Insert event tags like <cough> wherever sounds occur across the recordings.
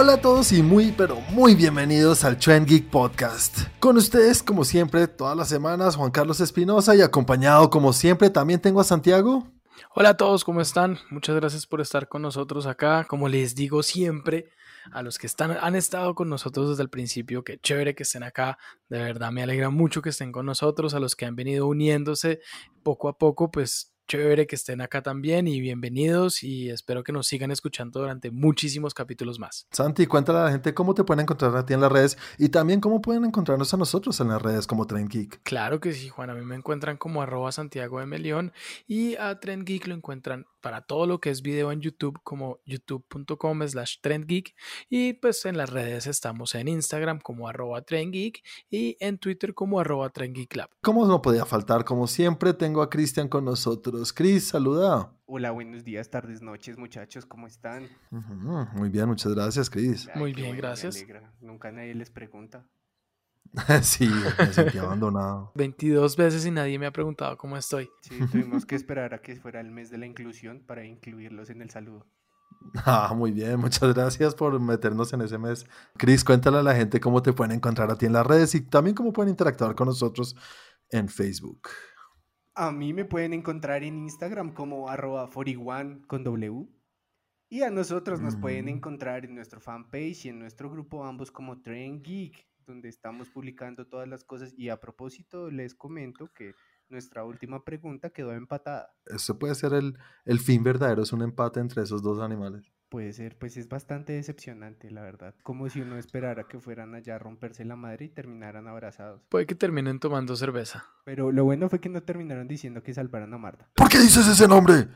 Hola a todos y muy pero muy bienvenidos al Trend Geek Podcast. Con ustedes, como siempre, todas las semanas, Juan Carlos Espinosa y acompañado como siempre también tengo a Santiago. Hola a todos, ¿cómo están? Muchas gracias por estar con nosotros acá. Como les digo siempre, a los que están, han estado con nosotros desde el principio, qué chévere que estén acá. De verdad, me alegra mucho que estén con nosotros. A los que han venido uniéndose poco a poco, pues chévere que estén acá también y bienvenidos y espero que nos sigan escuchando durante muchísimos capítulos más. Santi, cuéntale a la gente cómo te pueden encontrar a ti en las redes y también cómo pueden encontrarnos a nosotros en las redes como Trend Geek. Claro que sí, Juan, a mí me encuentran como arroba Santiago de Melión y a Trend Geek lo encuentran para todo lo que es video en YouTube como youtube.com slash trendgeek y pues en las redes estamos en Instagram como arroba trendgeek y en Twitter como arroba trendgeeklab. ¿Cómo no podía faltar? Como siempre tengo a Cristian con nosotros. Cris, saluda. Hola, buenos días, tardes, noches, muchachos, ¿cómo están? muy bien, muchas gracias, Cris. Muy bien, gracias. Nunca nadie les pregunta. <laughs> sí, me sentí abandonado. 22 veces y nadie me ha preguntado cómo estoy. Sí, tuvimos que esperar a que fuera el mes de la inclusión para incluirlos en el saludo. Ah, muy bien, muchas gracias por meternos en ese mes. Cris, cuéntale a la gente cómo te pueden encontrar a ti en las redes y también cómo pueden interactuar con nosotros en Facebook. A mí me pueden encontrar en Instagram como arroba 41 con W. Y a nosotros nos pueden mm. encontrar en nuestro fanpage y en nuestro grupo ambos como Train Geek donde estamos publicando todas las cosas. Y a propósito, les comento que nuestra última pregunta quedó empatada. Eso puede ser el, el fin verdadero, es un empate entre esos dos animales. Puede ser, pues es bastante decepcionante, la verdad. Como si uno esperara que fueran allá a romperse la madre y terminaran abrazados. Puede que terminen tomando cerveza. Pero lo bueno fue que no terminaron diciendo que salvaran a Marta. ¿Por qué dices ese nombre?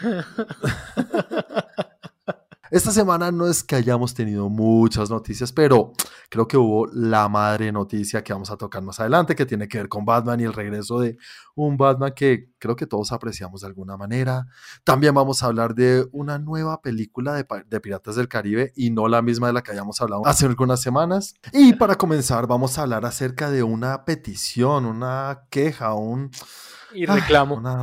<laughs> Esta semana no es que hayamos tenido muchas noticias, pero creo que hubo la madre noticia que vamos a tocar más adelante, que tiene que ver con Batman y el regreso de un Batman que creo que todos apreciamos de alguna manera. También vamos a hablar de una nueva película de, Piratas del Caribe y no la misma de la que habíamos hablado hace algunas semanas. Y para comenzar vamos a hablar acerca de una petición, una queja, un... Y reclamo. una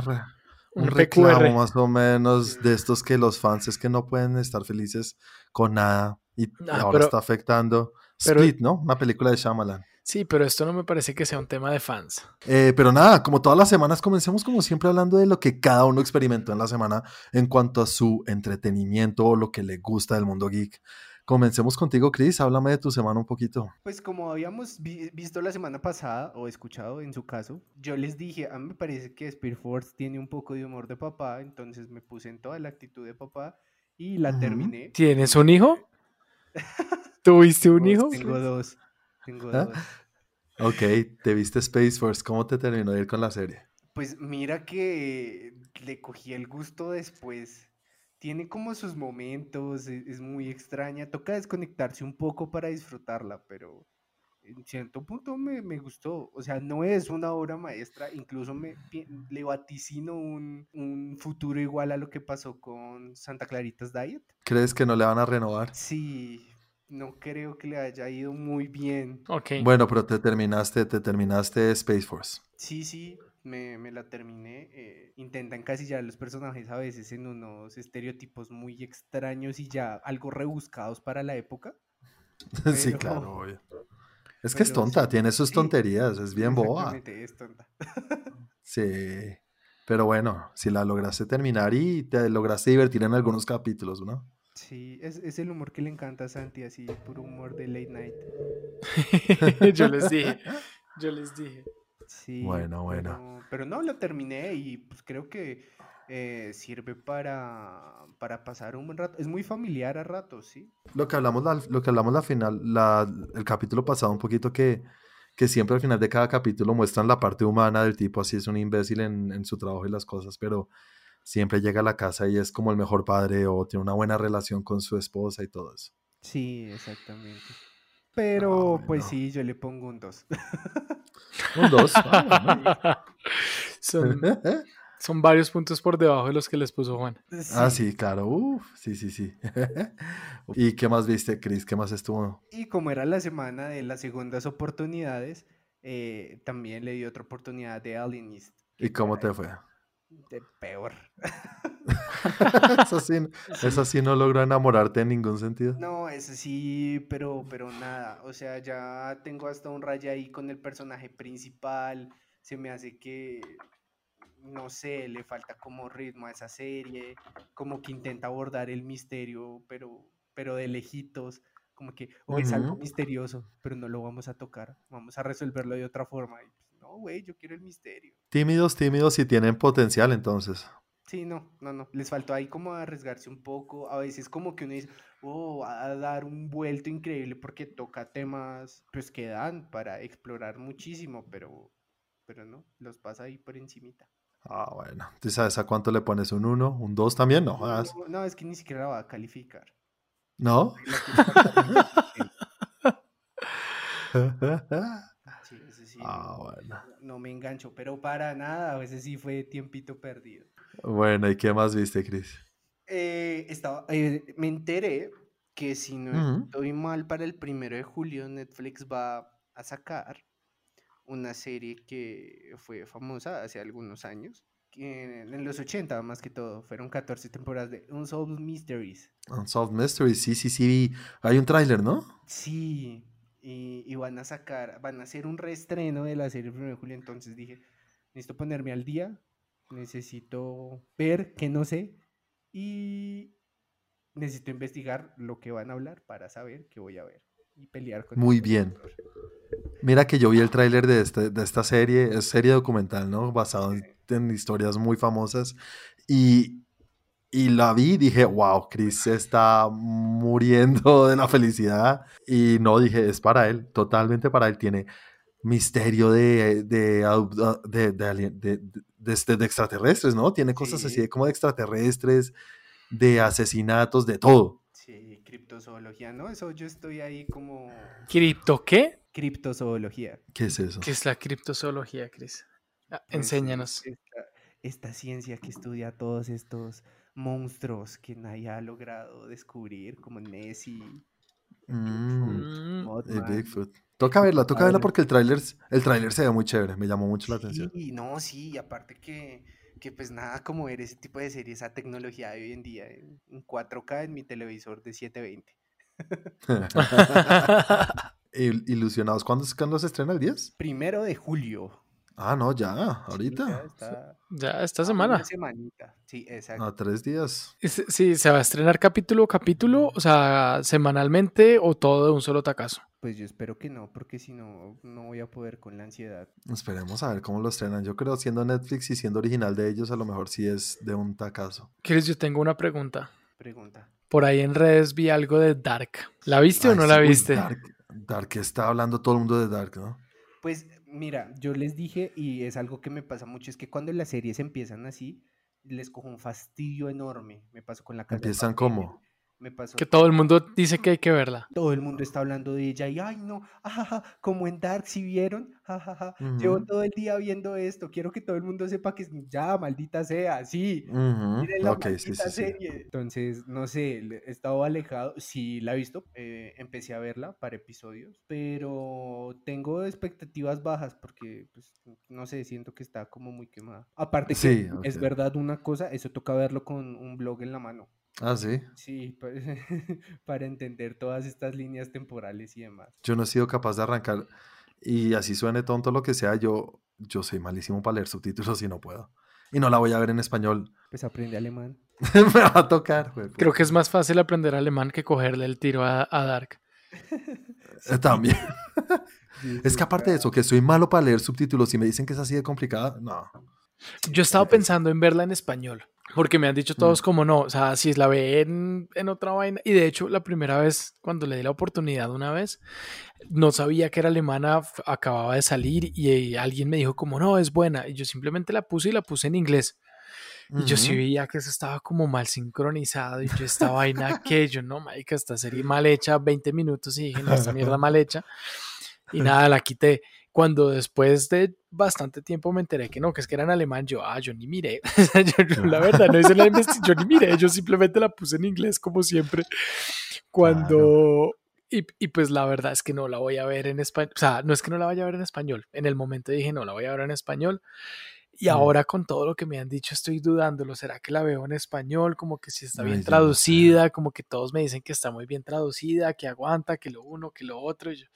un, reclamo más o menos de estos que los fans es que no pueden estar felices con nada y ah, ahora está afectando Split, ¿no? Una película de Shyamalan. Sí, pero esto no me parece que sea un tema de fans. Eh, pero nada, como todas las semanas, comencemos como siempre hablando de lo que cada uno experimentó en la semana en cuanto a su entretenimiento o lo que le gusta del mundo geek. Comencemos contigo, Chris. Háblame de tu semana un poquito. Pues como habíamos visto la semana pasada, o escuchado en su caso, yo les dije, a mí me parece que Spear Force tiene un poco de humor de papá, entonces me puse en toda la actitud de papá y la terminé. ¿Tienes un hijo? <laughs> ¿Tuviste un hijo? Tengo dos. Tengo ¿Ah? dos. Ok, te viste Space Force. ¿Cómo te terminó de ir con la serie? Pues mira que le cogí el gusto después tiene como sus momentos, e, es, muy extraña, toca desconectarse un poco para disfrutarla, pero en cierto punto me, gustó, o sea, no es una obra maestra, incluso me, le vaticino un, un, futuro igual a lo que pasó con Santa Claritas Diet. ¿Crees que no le van a renovar? Sí, no creo que le haya ido muy bien. Okay. Bueno, pero te terminaste, te terminaste Space Force. Sí, sí, me, me la terminé. Eh, intentan encasillar a los personajes a veces en unos estereotipos muy extraños y ya algo rebuscados para la época. <laughs> sí, claro, Es que es tonta, tiene sus tonterías, es bien boba. es tonta. <laughs> sí, pero bueno, si la lograste terminar y te lograste divertir en algunos capítulos, ¿no? Sí, es, es el humor que le encanta a Santi, así, puro humor de late night. <laughs> yo les dije, yo les dije. Sí. Bueno, bueno. Pero, no, lo terminé y pues creo que eh, sirve para, para pasar un buen rato. Es muy familiar a ratos, ¿sí? Lo que hablamos la, lo que hablamos la final, la, el capítulo pasado, un poquito que, que siempre al final de cada capítulo muestran la parte humana del tipo, así es un imbécil en, en su trabajo y las cosas, pero siempre llega a la casa y es como el mejor padre o tiene una buena relación con su esposa y todo eso. Sí, exactamente. Pero pues sí, yo le pongo un 2. un 2. <laughs> <laughs> son, varios puntos por debajo de los que les puso Juan. Ah, sí, claro. Uf, sí, sí, sí. <laughs> ¿Y qué más viste, Chris? ¿Qué más estuvo? Y como era la semana de las segundas oportunidades, eh, también le di otra oportunidad de Alienist. ¿Y cómo te fue? De peor. <laughs> Esa sí, sí no logró enamorarte en ningún sentido. No, eso sí, pero, pero nada. O sea, ya tengo hasta un raya ahí con el personaje principal. Se me hace que, no sé, le falta como ritmo a esa serie. Como que intenta abordar el misterio, pero, pero de lejitos. Como que, o es algo misterioso, pero no lo vamos a tocar. Vamos a resolverlo de otra forma. Y no, güey, yo quiero el misterio. Tímidos, tímidos y tienen potencial entonces. Sí, no, no, no. Les faltó ahí como arriesgarse un poco. A veces como que uno dice, oh, va a dar un vuelto increíble porque toca temas pues que dan para explorar muchísimo, pero, pero no, los pasa ahí por encimita. Ah, bueno. ¿Tú sabes a cuánto le pones un 1? ¿Un 2 también? No. No, no, es que ni siquiera la va a calificar. ¿No? <laughs> <laughs> Sí, ah, no, bueno. no me engancho, pero para nada, ese sí fue tiempito perdido. Bueno, ¿y qué más viste, Chris? Eh, estaba, eh, me enteré que si no estoy mal para el primero de julio, Netflix va a sacar una serie que fue famosa hace algunos años, en los 80 más que todo, fueron 14 temporadas de Unsolved Mysteries. Unsolved Mysteries, sí, sí, sí. Hay un tráiler, ¿no? Sí, y, y van a sacar, van a hacer un reestreno de la serie el primero de julio, entonces dije, necesito ponerme al día, necesito ver que no sé y necesito investigar lo que van a hablar para saber qué voy a ver y pelear con Muy bien. Mira que yo vi el tráiler de, este, de esta serie, es serie documental, ¿no? Basado en, en historias muy famosas. Y, y la vi y dije, wow, Chris se está muriendo de la felicidad. Y no, dije, es para él, totalmente para él. Tiene misterio de, de, adu- de, de alien- de- de- de este- de extraterrestres, ¿no? Tiene cosas así Sí. de como de extraterrestres, de asesinatos, de todo. Sí, criptozoología, ¿no? Eso yo estoy ahí como ¿Cripto qué? criptozoología. ¿Qué es eso? ¿Qué es la criptozoología, Cris? Ah, Pues, Enséñanos. Esta, esta ciencia que estudia todos estos monstruos que nadie ha logrado descubrir, como Nessie, Mm. Mm. Bigfoot. Toca verla, toca verla porque el tráiler el tráiler se ve muy chévere, me llamó mucho la atención. Sí, no, sí, y aparte que, que pues nada como ver ese tipo de series, esa tecnología de hoy en día, en, en 4K en mi televisor de 720. <laughs> Il- Ilusionados, ¿cuándo, es- ¿cuándo se estrena el 10? Primero de julio. Ah, no, ya, Sí, ya ahorita. está ya esta a semana. Una semanita. Sí, exacto. A tres días. Sí, se va a estrenar capítulo a capítulo, o sea, semanalmente o todo de un solo tacazo. Pues yo espero que no, porque si no, no voy a poder con la ansiedad. Esperemos a ver cómo lo estrenan. Yo creo, siendo Netflix y siendo original de ellos, a lo mejor sí es de un tacazo. Chris, yo tengo una pregunta. Pregunta. Por ahí en redes vi algo de Dark. ¿La viste o no sí, la viste? Dark, Dark, está hablando todo el mundo de Dark, ¿no? Pues mira, yo les dije, y es algo que me pasa mucho, es que cuando las series empiezan así, les cojo un fastidio enorme. Me pasó con la casa Empiezan como. Me pasó. Que todo el mundo dice que hay que verla. Todo el mundo está hablando de ella y, ay, no, ajaja, como en Dark, si vieron? Jajaja, llevo Ujú. todo el día viendo esto, quiero que todo el mundo sepa que es- ya, maldita sea, sí, miren la maldita sí, sí. serie. Entonces, no sé, he estado alejado, sí la he visto, eh, empecé a verla para episodios, pero tengo expectativas bajas porque, pues, no sé, siento que está como muy quemada. Aparte que Sí, es verdad una cosa, eso toca verlo con un blog en la mano. Ah, sí. Sí, pa- <laughs> para entender todas estas líneas temporales y demás. Yo no he sido capaz de arrancar. Y así suene tonto lo que sea, yo, yo soy malísimo para leer subtítulos y no puedo. Y no la voy a ver en español. Pues aprende alemán. <laughs> Me va a tocar. güey, Creo que es más fácil aprender alemán que cogerle el tiro a, a Dark. <laughs> Eh, También. Sí, Es que aparte de eso, que soy malo para leer subtítulos y me dicen que es así de complicada, no. Yo he estado pensando en verla en español, porque me han dicho todos como no, o sea, si la ve en, otra vaina, y de hecho la primera vez, cuando le di la oportunidad una vez, no sabía que era alemana, acababa de salir y, eh, alguien me dijo como no, es buena, y yo simplemente la puse y la puse en inglés. Y yo sí veía que eso estaba como mal sincronizado y yo esta vaina que yo no, marica, esta serie mal hecha, 20 minutos y dije, no, esta mierda <laughs> mal hecha. Y nada, la quité. Cuando después de bastante tiempo me enteré que no, que es que era en alemán, yo, ah, yo ni miré. <laughs> Yo, yo la verdad no hice la investigación, yo ni miré, yo simplemente la puse en inglés como siempre. Cuando... Y, y pues la verdad es que no la voy a ver en español. O sea, no es que no la vaya a ver en español. En el momento dije, no la voy a ver en español. Y ahora con todo lo que me han dicho estoy dudándolo. ¿Será que la veo en español? Como que si está bien Ay, no traducida, como que todos me dicen que está muy bien traducida, que aguanta, que lo uno, que lo otro. yo-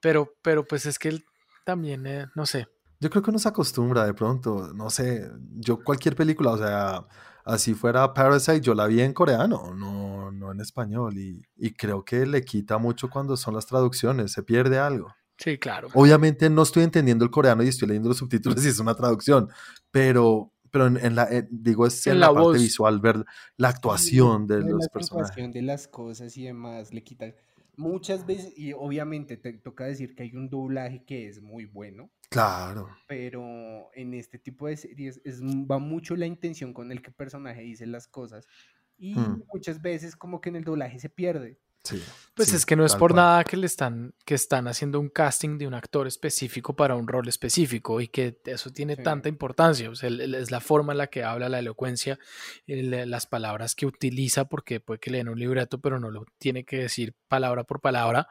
Pero, pero pues es que él también, eh, no sé. Yo creo que uno se acostumbra de pronto, no sé, yo cualquier película, o sea, así fuera Parasite, yo la vi en coreano, no, no en español, y, y creo que le quita mucho cuando son las traducciones, se pierde algo. Sí, claro. Obviamente no estoy entendiendo el coreano y estoy leyendo los subtítulos y es una traducción, pero, pero en, en la, eh, digo, es en, En la, la parte voz. visual, ver la actuación de la los acentuación personajes. de las cosas y demás le quita muchas veces y obviamente te toca decir que hay un doblaje que es muy bueno Claro, pero en este tipo de series es, va mucho la intención con el que el personaje dice las cosas y Hmm. muchas veces como que en el doblaje se pierde sí. Pues sí, es que no es por cual. nada que le están, que están haciendo un casting de un actor específico para un rol específico y que eso tiene Sí. tanta importancia. O sea, es la forma en la que habla, la elocuencia, el- las palabras que utiliza, porque puede que leen un libreto, pero no lo tiene que decir palabra por palabra,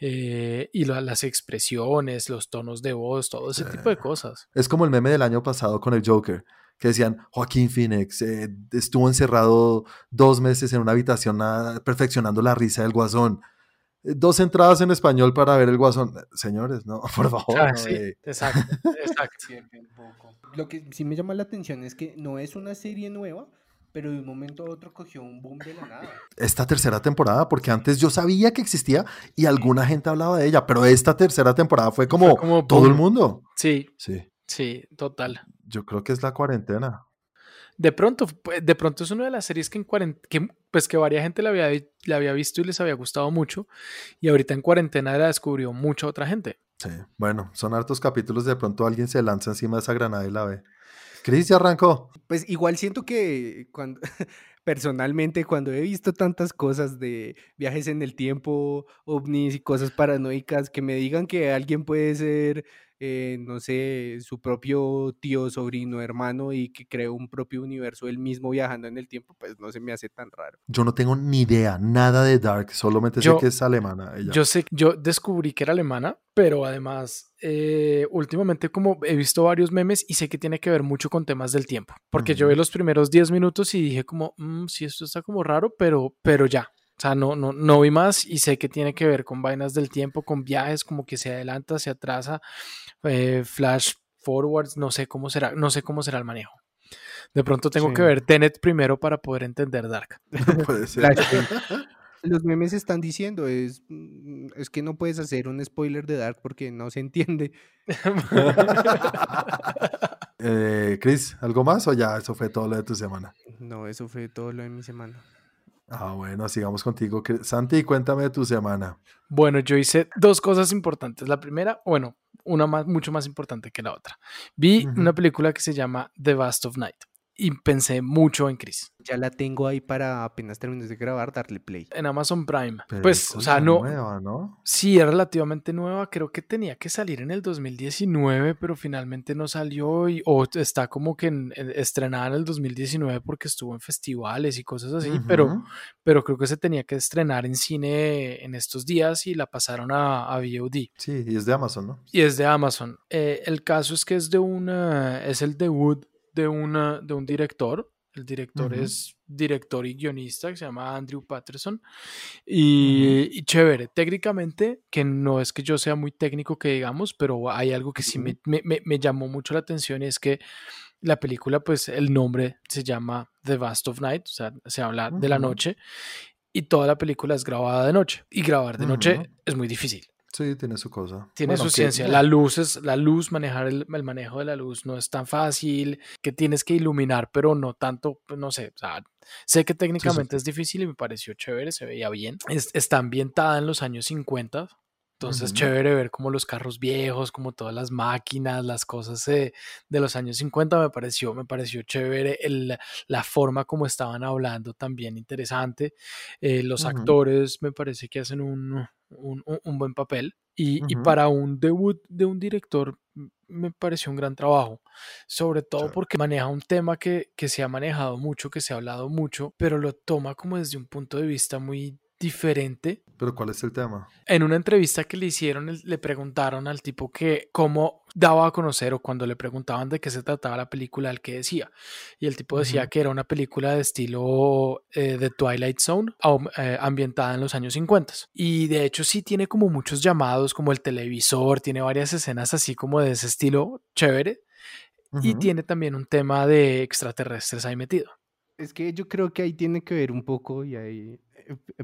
eh, y lo- las expresiones, los tonos de voz, todo ese tipo de cosas. Es como el meme del año pasado con el Joker, que decían, Joaquín Phoenix eh, estuvo encerrado dos meses en una habitación ah, perfeccionando la risa del guasón. Eh, Dos entradas en español para ver el guasón. Señores, no, <laughs> por favor. Ah, no, sí, eh, exacto, <laughs> exacto. pierde un poco. Lo que sí me llama la atención es que no es una serie nueva, pero de un momento a otro cogió un boom de la nada. Esta tercera temporada, porque antes yo sabía que existía y alguna gente hablaba de ella, pero esta tercera temporada fue como, como todo el mundo. Sí, Sí, sí, total. Yo creo que es la cuarentena. De pronto, pues, de pronto es una de las series que en cuarentena, que, pues que varia gente la había, la había visto y les había gustado mucho, y ahorita en cuarentena la descubrió mucha otra gente. Sí, bueno, son hartos capítulos, de pronto alguien se lanza encima de esa granada y la ve. Cris ya arrancó. Pues igual siento que cuando <laughs> personalmente cuando he visto tantas cosas de viajes en el tiempo, ovnis y cosas paranoicas, que me digan que alguien puede ser, eh, no sé, su propio tío, sobrino, hermano y que creó un propio universo él mismo viajando en el tiempo, pues no se me hace tan raro. Yo no tengo ni idea, nada de Dark, solamente Yo- sé que es alemana. ella. Yo sé, yo descubrí que era alemana, pero además, eh, últimamente como he visto varios memes y sé que tiene que ver mucho con temas del tiempo, porque yo vi los primeros 10 minutos y dije como, "Mm, sí, esto está como raro, pero, pero ya. O sea, no, no, no vi más y sé que tiene que ver con vainas del tiempo, con viajes, como que se adelanta, se atrasa, eh, flash forwards, no sé cómo será, no sé cómo será el manejo. De pronto tengo que ver Tenet primero para poder entender Dark. <laughs> Puede <laughs> ser. Flashpoint. Los memes están diciendo es, mm, es que no puedes hacer un spoiler de Dark porque no se entiende. <laughs> Eh, Chris, ¿algo más o ya eso fue todo lo de tu semana? No, eso fue todo lo de mi semana. Ah, bueno, sigamos contigo. Santi, cuéntame de tu semana. Bueno, yo hice dos cosas importantes. La primera, bueno, una más, mucho más importante que la otra. Vi una película que se llama The Vast of Night y pensé mucho en Chris. Ya la tengo ahí para apenas termines de grabar, darle play. En Amazon Prime. Pero pues, es o sea, no. nueva, ¿no? Sí, es relativamente nueva. Creo que tenía que salir en el 2019, pero finalmente no salió y, o está como que en- en- estrenada en el 2019 porque estuvo en festivales y cosas así, pero, pero creo que se tenía que estrenar en cine en estos días y la pasaron a, a VOD. Sí, y es de Amazon, ¿no? Y es de Amazon. Eh, el caso es que es de una, es el debut de, una, de un director. El director es director y guionista que se llama Andrew Patterson. Y, y chévere, técnicamente, que no es que yo sea muy técnico que digamos, pero hay algo que sí me, me- me- llamó mucho la atención y es que la película, pues el nombre se llama The Vast of Night, o sea, se habla de la noche y toda la película es grabada de noche. Y grabar de noche es muy difícil Sí, tiene su cosa. tiene Bueno, su que- ciencia. <laughs> La luz es, la luz, manejar el, el manejo de la luz no es tan fácil, que tienes que iluminar, pero no tanto, pues, no sé, o sea, sé que técnicamente es difícil y me pareció chévere, se veía bien. Es- está ambientada en los años 50, entonces Ujú. chévere ver como los carros viejos, como todas las máquinas, las cosas eh, de los años 50 me pareció, me pareció chévere el- la forma como estaban hablando también interesante. Eh, los actores me parece que hacen un, un- un- buen papel y, y para un debut de un director me pareció un gran trabajo, sobre todo porque maneja un tema que, que se ha manejado mucho, que se ha hablado mucho, pero lo toma como desde un punto de vista muy diferente ¿Pero cuál es el tema? En una entrevista que le hicieron, le preguntaron al tipo que cómo daba a conocer o cuando le preguntaban de qué se trataba la película, el que decía. Y el tipo decía que era una película de estilo eh, de Twilight Zone, eh, ambientada en los años 50. Y de hecho sí tiene como muchos llamados, como el televisor, tiene varias escenas así como de ese estilo chévere. Y tiene también un tema de extraterrestres ahí metido. Es que yo creo que ahí tiene que ver un poco, y ahí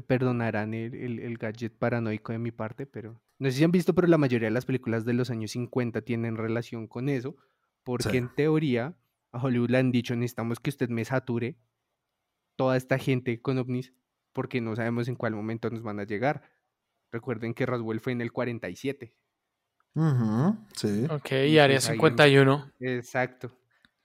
perdonarán el, el- el gadget paranoico de mi parte, pero no sé si han visto, pero la mayoría de las películas de los años 50 tienen relación con eso, porque Sí. en teoría a Hollywood le han dicho, necesitamos que usted me sature toda esta gente con ovnis, porque no sabemos en cuál momento nos van a llegar. Recuerden que Roswell fue en el 47. Ujú, Sí. Ok, Y Área pues ahí- 51. Exacto.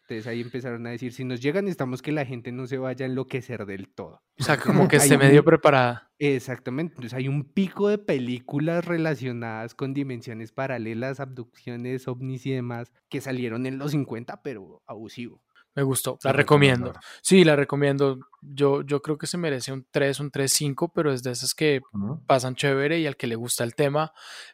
Entonces ahí empezaron a decir, si nos llegan necesitamos que la gente no se vaya a enloquecer del todo. O sea, <laughs> como que esté medio un- preparada. Exactamente. Entonces hay un pico de películas relacionadas con dimensiones paralelas, abducciones, ovnis y demás, que salieron en los 50, pero abusivo. Me gustó, la recomiendo. Sí, la recomiendo. Yo, yo creo que se merece un 3, un 3-5, pero es de esas que pasan chévere y al que le gusta el tema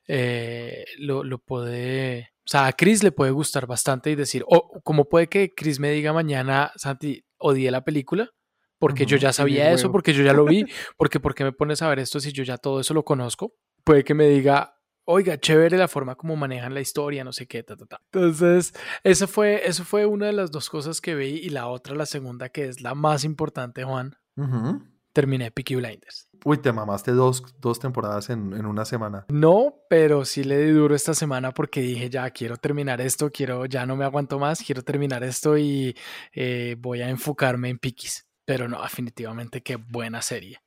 eh, lo, lo puede... O sea, a Chris le puede gustar bastante y decir, o como puede que Chris me diga mañana, Santi, odié la película, porque yo ya sabía eso, huevo. porque yo ya lo vi, <laughs> porque ¿por qué me pones a ver esto si yo ya todo eso lo conozco? Puede que me diga, oiga, chévere la forma como manejan la historia, no sé qué, ta, ta, ta. Entonces, eso fue, eso fue una de las dos cosas que vi y la otra, la segunda, que es la más importante, Juan, Ujú. Terminé Peaky Blinders. Uy, te mamaste dos, dos temporadas en, en una semana. No, pero sí le di duro esta semana porque dije, ya quiero terminar esto, quiero, ya no me aguanto más, quiero terminar esto y eh, voy a enfocarme en Pikis. Pero no, definitivamente qué buena serie.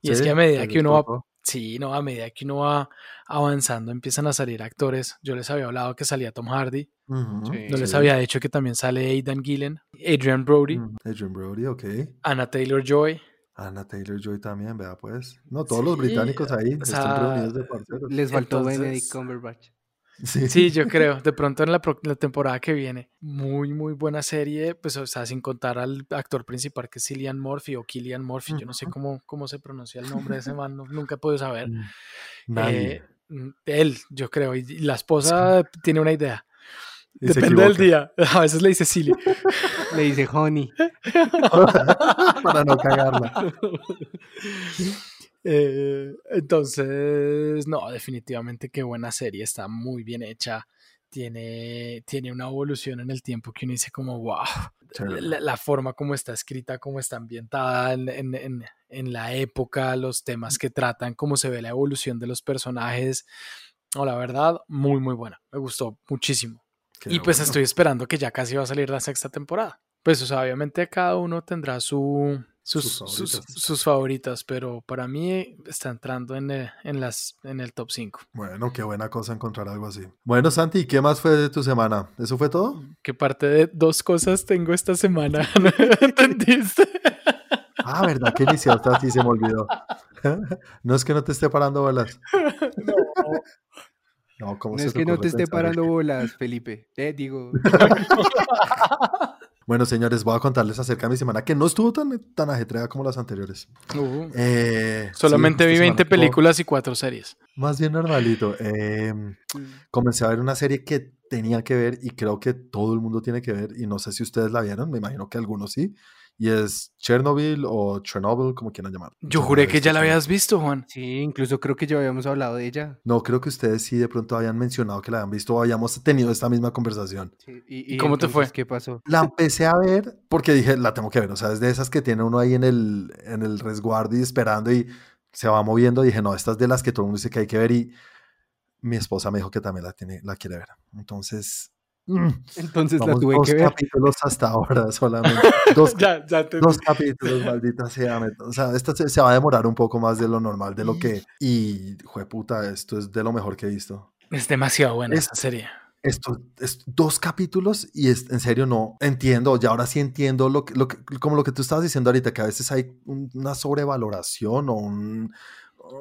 Y es Sí, que a medida que uno va, sí, no, a medida que uno va avanzando empiezan a salir actores. Yo les había hablado que salía Tom Hardy, Sí. no les sí. había dicho que también sale Aidan Gillen, Adrian Brody, Mm, Adrian Brody, ok. Anna Taylor Joy. Anna Taylor Joy también, vea pues. No, todos los británicos ahí o están sea, reunidos de parceros. Les faltó Entonces- Benedict Cumberbatch. Sí. Sí, yo creo. De pronto en la, pro- la temporada que viene. Muy, muy buena serie. Pues, o sea, sin contar al actor principal que es Cillian Murphy o Killian Murphy. Yo no sé cómo, cómo se pronuncia el nombre de ese man. no- nunca he podido saber. Mm, Nadie. Eh, mm, él, yo creo. Y, y la esposa tiene una idea. Depende del día. <laughs> A veces le dice Silly. Le dice Honey. <laughs> Para no cagarla. <laughs> Eh, entonces, no, definitivamente qué buena serie. Está muy bien hecha. Tiene, tiene una evolución en el tiempo que uno dice como, wow. La, la forma como está escrita, cómo está ambientada en, en- en- en la época, los temas que tratan, cómo se ve la evolución de los personajes. No, la verdad, muy, muy buena. Me gustó muchísimo. Qué y pues bueno. estoy esperando que ya casi va a salir la sexta temporada. Pues, o sea, obviamente cada uno tendrá su, sus, Sus favoritas. sus favoritas, pero para mí está entrando en el, en las, en el top 5. Bueno, qué buena cosa encontrar algo así. Bueno, Santi, ¿qué más fue de tu semana? ¿Eso fue todo? ¿Qué parte de dos cosas tengo esta semana? <laughs> ¿No <laughs> ¿Entendiste? Ah, ¿verdad que iniciaste así? Se me olvidó. <laughs> no es que no te esté parando bolas. No, ¿cómo No se es que no te esté parando que- bolas, Felipe. Eh, digo, <laughs> Bueno, señores, voy a contarles acerca de mi semana, que no estuvo tan, tan ajetreada como las anteriores. Uh, Eh, solamente sí, vi esta 20 semana estuvo películas y 4 series. Más bien normalito. Eh, comencé a ver una serie que tenía que ver y creo que todo el mundo tiene que ver y no sé si ustedes la vieron, me imagino que algunos sí, y es Chernobyl o Chernobyl, como quieran llamar. Yo juré que ya la habías visto, Juan. sí, incluso creo que ya habíamos hablado de ella. No, creo que ustedes sí de pronto habían mencionado que la habían visto o habíamos tenido esta misma conversación. Sí, ¿Y cómo te fue? ¿Qué pasó? La empecé a ver porque dije, la tengo que ver, o sea, es de esas que tiene uno ahí en el, en el resguardo y esperando y se va moviendo. Dije, no, esta es de las que todo el mundo dice que hay que ver y mi esposa me dijo que también la, tiene, la quiere ver. Entonces, Entonces la vamos tuve dos que ver. capítulos hasta ahora <laughs> solamente. Dos, Ya, ya te dos capítulos, maldita sea. me- O sea, esta se, se va a demorar un poco más de lo normal, de lo que... Y, jueputa, esto es de lo mejor que he visto. Es demasiado buena Es- esa serie. Esto es dos capítulos y es, en serio no entiendo, ya ahora sí entiendo lo que, lo que- como lo que tú estabas diciendo ahorita, que a veces hay un- una sobrevaloración o un-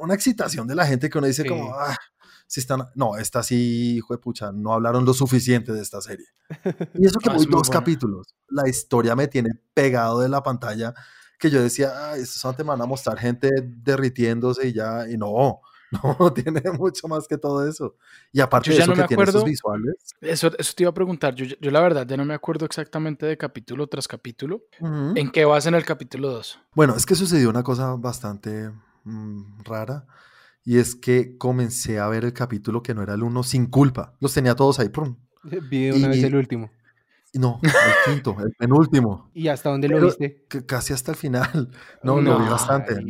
una excitación de la gente que uno dice Sí. como, ah, si están, no, esta sí, hijo de pucha, no hablaron lo suficiente de esta serie. <laughs> Y eso que voy dos capítulos, la historia me tiene pegado de la pantalla que yo decía, estos te van a mostrar gente derritiéndose y ya, y no, <laughs> no, <laughs> tiene mucho más que todo eso. Y aparte Yo de eso no que tiene esos visuales. Eso, eso te iba a preguntar. Yo, yo la verdad ya no me acuerdo exactamente de capítulo tras capítulo. ¿En qué vas en el capítulo 2? Bueno, es que sucedió una cosa bastante mm, rara. Y es que comencé a ver el capítulo que no era el uno sin culpa. Los tenía todos ahí. prum. <laughs> Vi una vez el último. No, el quinto, el penúltimo. <laughs> ¿Y hasta dónde lo Pero- viste? casi hasta el final. <laughs> No, lo vi bastante. Ay.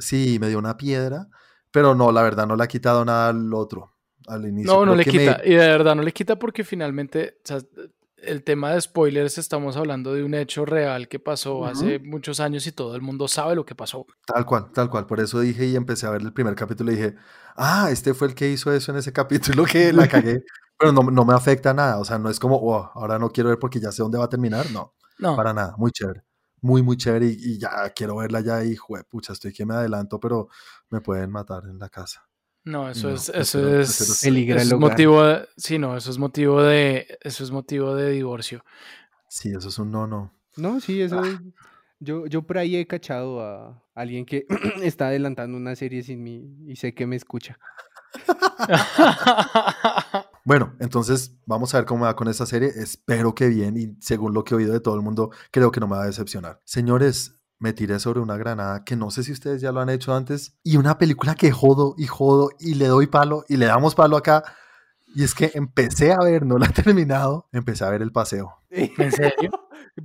Sí, me dio una piedra, pero no, la verdad no le ha quitado nada al otro, al inicio. No, no Creo le me- quita. Y de verdad no le quita porque finalmente, o sea, el tema de spoilers, estamos hablando de un hecho real que pasó hace muchos años y todo el mundo sabe lo que pasó. Tal cual, tal cual. Por eso dije y empecé a ver el primer capítulo y dije, ah, este fue el que hizo eso en ese <laughs> capítulo que la <laughs> cagué. Pero no, no me afecta nada, o sea, no es como, "Oh, ahora no quiero ver porque ya sé dónde va a terminar. No, No, para nada, muy chévere. Muy, muy chévere y, y ya quiero verla ya y, pucha, estoy que me adelanto, pero me pueden matar en la casa. No, eso No, es, eso prefiero- es, prefiero- Peligra eso el es motivo de, sí, no, eso es motivo de, eso es motivo de divorcio. Sí, eso es un no, no. No, sí, eso. Yo, yo por ahí he cachado a alguien que <clears throat> está adelantando una serie sin mí y sé que me escucha. <laughs> Bueno, entonces vamos a ver cómo me va con esta serie. Espero que bien y según lo que he oído de todo el mundo, creo que no me va a decepcionar. Señores, me tiré sobre una granada que no sé si ustedes ya lo han hecho antes y una película que jodo y jodo y le doy palo y le damos palo acá. Y es que empecé a ver, no la he terminado, empecé a ver el paseo. ¿En serio?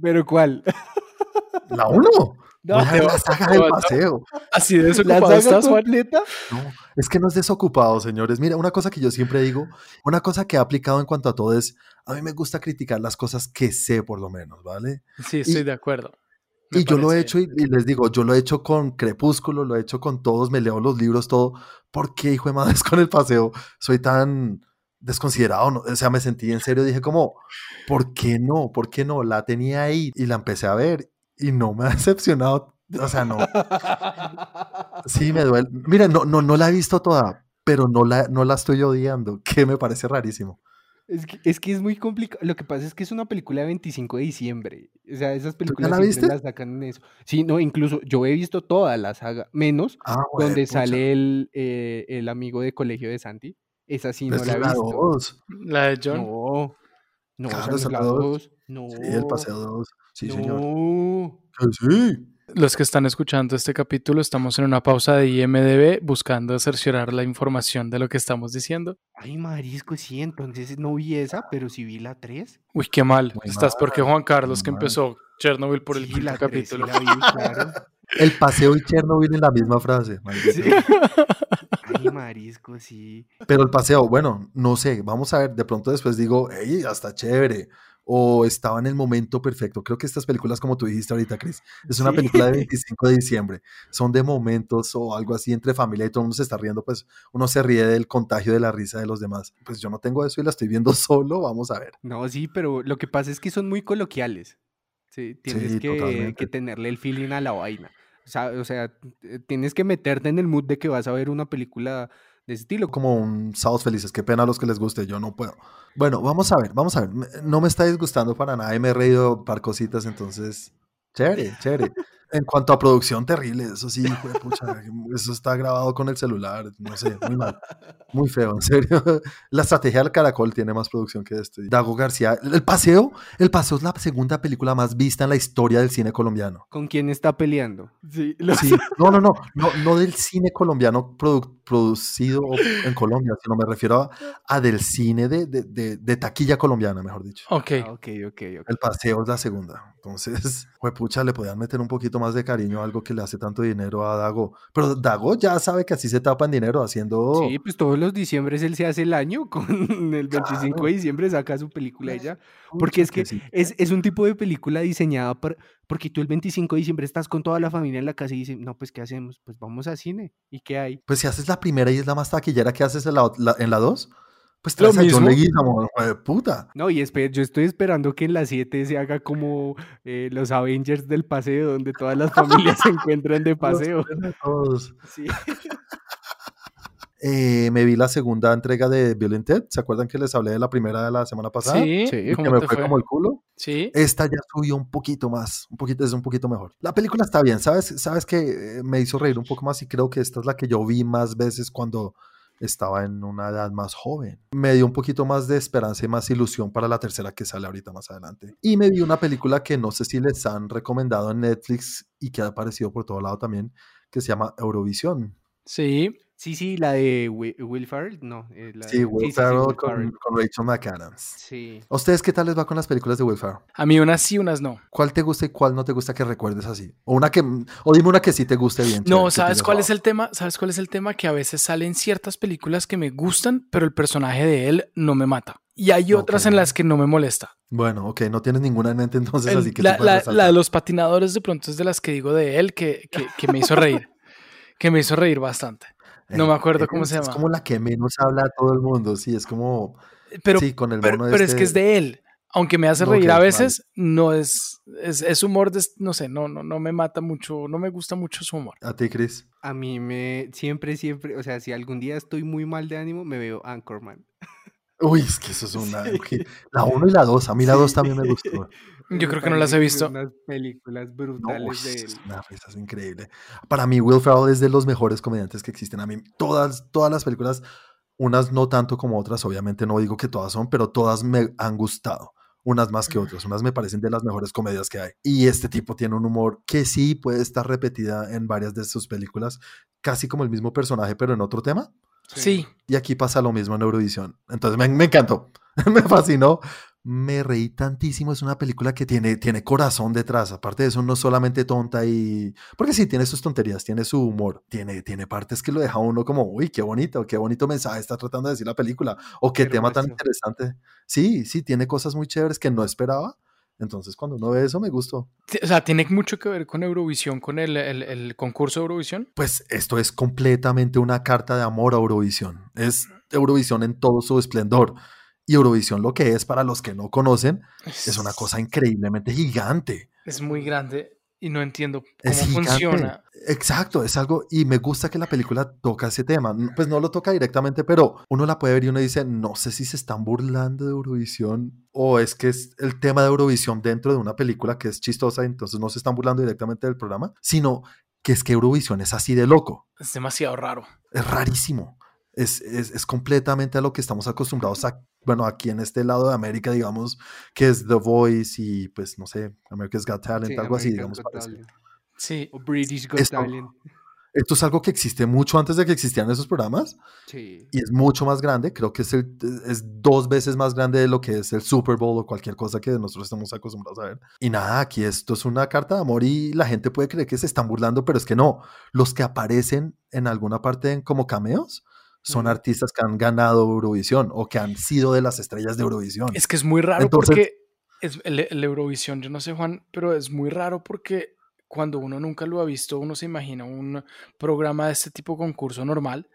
¿Pero cuál? La uno. No, Voy a ver la saga del paseo. Así de ¿La desocupado estás, Juan? completa? No, es que no es desocupado, señores. Mira, una cosa que yo siempre digo, una cosa que he aplicado en cuanto a todo es, a mí me gusta criticar las cosas que sé por lo menos, ¿vale? Sí, estoy Y- de acuerdo. Me Y yo lo he hecho y, y les digo, yo lo he hecho con Crepúsculo, lo he hecho con todos, me leo los libros, todo. ¿Por qué, hijo de madre, <laughs> con el paseo? Soy tan desconsiderado, ¿no? o sea, me sentí en serio, dije como, ¿por qué no? ¿Por qué no? La tenía ahí y la empecé a ver y no me ha <laughs> decepcionado, o sea, no, sí me duele. Mira, no, no, no la he visto toda, pero no la, no la estoy odiando, <laughs> que me parece rarísimo. Es que, es que es muy complicado. Lo que pasa es que es una película de 25 de diciembre. O sea, esas películas la viste? las sacan en eso. Sí, no, incluso yo he visto toda la saga, menos Ah, donde sale el, eh, el amigo de colegio de Santi. Esa sí no pues la he la visto. dos. La de John. No, no, Claro, no esa la la dos. dos. No, Sí, el paseo 2. Sí, señor. no. Que sí. Los que están escuchando este capítulo, estamos en una pausa de IMDB buscando cerciorar la información de lo que estamos diciendo. Ay, marisco, sí, entonces no vi esa, pero sí vi la 3. Uy, qué mal. Muy Estás mal, porque Juan Carlos, que mal. empezó Chernobyl por el quinto sí capítulo. la vi, claro. <laughs> El paseo y Chernobyl en la misma frase. Sí. Ay, marisco, sí. Pero el paseo, bueno, no sé, vamos a ver, de pronto después digo, hey, hasta chévere, o estaba en el momento perfecto. Creo que estas películas, como tú dijiste ahorita, Chris, es una Sí. película de <laughs> 25 de diciembre, son de momentos o algo así entre familia y todo el mundo se está riendo, pues uno se ríe del contagio de la risa de los demás. Pues yo no tengo eso y la estoy viendo <laughs> solo, vamos a ver. No, sí, pero lo que pasa es que son muy coloquiales. Sí, tienes Sí, que, tenerle el feeling a la vaina. O sea, o sea, tienes que meterte en el mood de que vas a ver una película de estilo. Como un Sábados Felices, qué pena a los que les guste, yo no puedo. Bueno, vamos a ver, vamos a ver. No me está disgustando para nada y me he reído par cositas, entonces, chévere, chévere. En cuanto a producción, terrible, eso sí, pucha, eso está grabado con el celular, no sé, muy mal, muy feo, en serio. <laughs> La estrategia del caracol tiene más producción que esto. Dago García, El Paseo, El Paseo es la segunda película más vista en la historia del cine colombiano. ¿Con quién está peleando? Sí, lo Sí, no, no, no, no, no del cine colombiano produ- producido en Colombia, sino me refiero a, a del cine de, de, de- de taquilla colombiana, mejor dicho. Ok. Ah, ok, ok, ok. El paseo es la segunda. Entonces, pucha, le podían meter un poquito más de cariño a algo que le hace tanto dinero a Dago. Pero Dago ya sabe que así se tapan dinero haciendo. Sí, pues todos los diciembres él se hace el año, <laughs> con el 25 Claro. de diciembre saca su película. Pucha, Porque es que sí. es, es un tipo de película diseñada para... Porque tú el 25 de diciembre estás con toda la familia en la casa y dices, no, pues ¿qué hacemos? Pues vamos a cine. ¿Y qué hay? Pues si haces la primera y es la más taquillera que haces en la, ot- la- en la dos, pues Lo a John mismo. Leguizamo, hijo de puta. No, y yo estoy esperando que en la 7 se haga como eh, los Avengers del paseo, donde todas las familias se encuentran de <laughs> paseo. Los todos. Sí. Eh, me vi la segunda entrega de Bill and Ted. ¿Se acuerdan que les hablé de la primera de la semana pasada? Sí, Sí, Que ¿cómo me fue fue? como el culo. Sí. Esta ya subió un poquito más, un poquito, es un poquito mejor. La película está bien, ¿sabes? Sabes que eh, me hizo reír un poco más y creo que esta es la que yo vi más veces cuando estaba en una edad más joven. Me dio un poquito más de esperanza y más ilusión para la tercera que sale ahorita más adelante. Y me vi una película que no sé si les han recomendado en Netflix y que ha aparecido por todo lado también, que se llama Eurovisión. Sí. Sí, sí, la de Wi- Will Ferrell, no. eh, la Sí, de- Will sí, Ferrell Will con, Ferrell. con Rachel McAdams. Sí. ¿A ustedes qué tal les va con las películas de Will Ferrell? A mí unas sí, unas no. ¿Cuál te gusta y cuál no te gusta que recuerdes así? O una que, o dime una que sí te guste bien. No, ¿sabes cuál es el tema? ¿Sabes cuál es el tema? Que a veces salen ciertas películas que me gustan, pero el personaje de él no me mata. Y hay otras en las que no me molesta. Bueno, ok, no tienes ninguna en mente entonces, El- así que la, sí la- de los patinadores de pronto es de las que digo de él que, que- que me hizo reír. que me hizo reír bastante. No me acuerdo cómo es- se Es llama. como la que menos habla a todo el mundo, sí, es como, Pero, sí, con el pero, mono pero es este- que es de él. Aunque me hace reír a vale. veces, no es, es, es humor, de, no sé, no, no, no me mata mucho, no me gusta mucho su humor. A ti, Chris. A mí me, siempre, siempre, o sea, si algún día estoy muy mal de ánimo, me veo Anchorman. Uy, es que eso es una... <laughs> Sí. La 1 y la 2, a mí la 2 Sí. también me gustó. Yo creo que no las he visto. Unas películas No, brutales de es él. una risa, es increíble. Para mí, Will Ferrell es de los mejores comediantes que existen. A mí, todas, todas las películas, unas no tanto como otras, obviamente no digo que todas son, pero todas me han gustado. Unas más que otras, unas me parecen de las mejores comedias que hay. Y este tipo tiene un humor que sí puede estar repetida en varias de sus películas, casi como el mismo personaje, pero en otro tema. Sí, Y aquí pasa lo mismo en Eurovisión. Entonces me, me encantó, <laughs> me fascinó. Me reí tantísimo. Es una película que tiene, tiene corazón detrás. Aparte de eso, no solamente tonta y. Porque sí, tiene sus tonterías, tiene su humor, tiene, tiene partes que lo deja uno como, uy, qué bonito, qué bonito mensaje está tratando de decir la película. O qué tema tan interesante. Sí, sí, tiene cosas muy chéveres que no esperaba. Entonces, cuando uno ve eso, me gustó. O sea, tiene mucho que ver con Eurovisión, con el, el- el concurso de Eurovisión. Pues esto es completamente una carta de amor a Eurovisión. Es Eurovisión en todo su esplendor. Y Eurovisión lo que es, para los que no conocen, es una cosa increíblemente gigante. Es muy grande y no entiendo cómo Es funciona. Exacto, es algo, y me gusta que la película toca ese tema. Pues no lo toca directamente, pero uno la puede ver y uno dice, no sé si se están burlando de Eurovisión o es que es el tema de Eurovisión dentro de una película que es chistosa, entonces no se están burlando directamente del programa, sino que es que Eurovisión es así de loco. Es demasiado raro. es rarísimo. Es, es, es completamente a lo que estamos acostumbrados a, bueno, aquí en este lado de América, digamos, que es The Voice y pues, no sé, America's Got Talent, Sí, algo así, America's digamos. Talent. Sí. O British Got Esto- Talent. Esto es algo que existe mucho antes de que existieran esos programas Sí. y es mucho más grande, creo que es, el- es dos veces más grande de lo que es el Super Bowl o cualquier cosa que nosotros estamos acostumbrados a ver. Y nada, aquí esto es una carta de amor y la gente puede creer que se están burlando, pero es que no. Los que aparecen en alguna parte en- como cameos son artistas que han ganado Eurovisión o que han sido de las estrellas de Eurovisión. Es que es muy raro Entonces- porque es el, el Eurovisión, yo no sé Juan, pero es muy raro porque cuando uno nunca lo ha visto, uno se imagina un programa de este tipo concurso normal,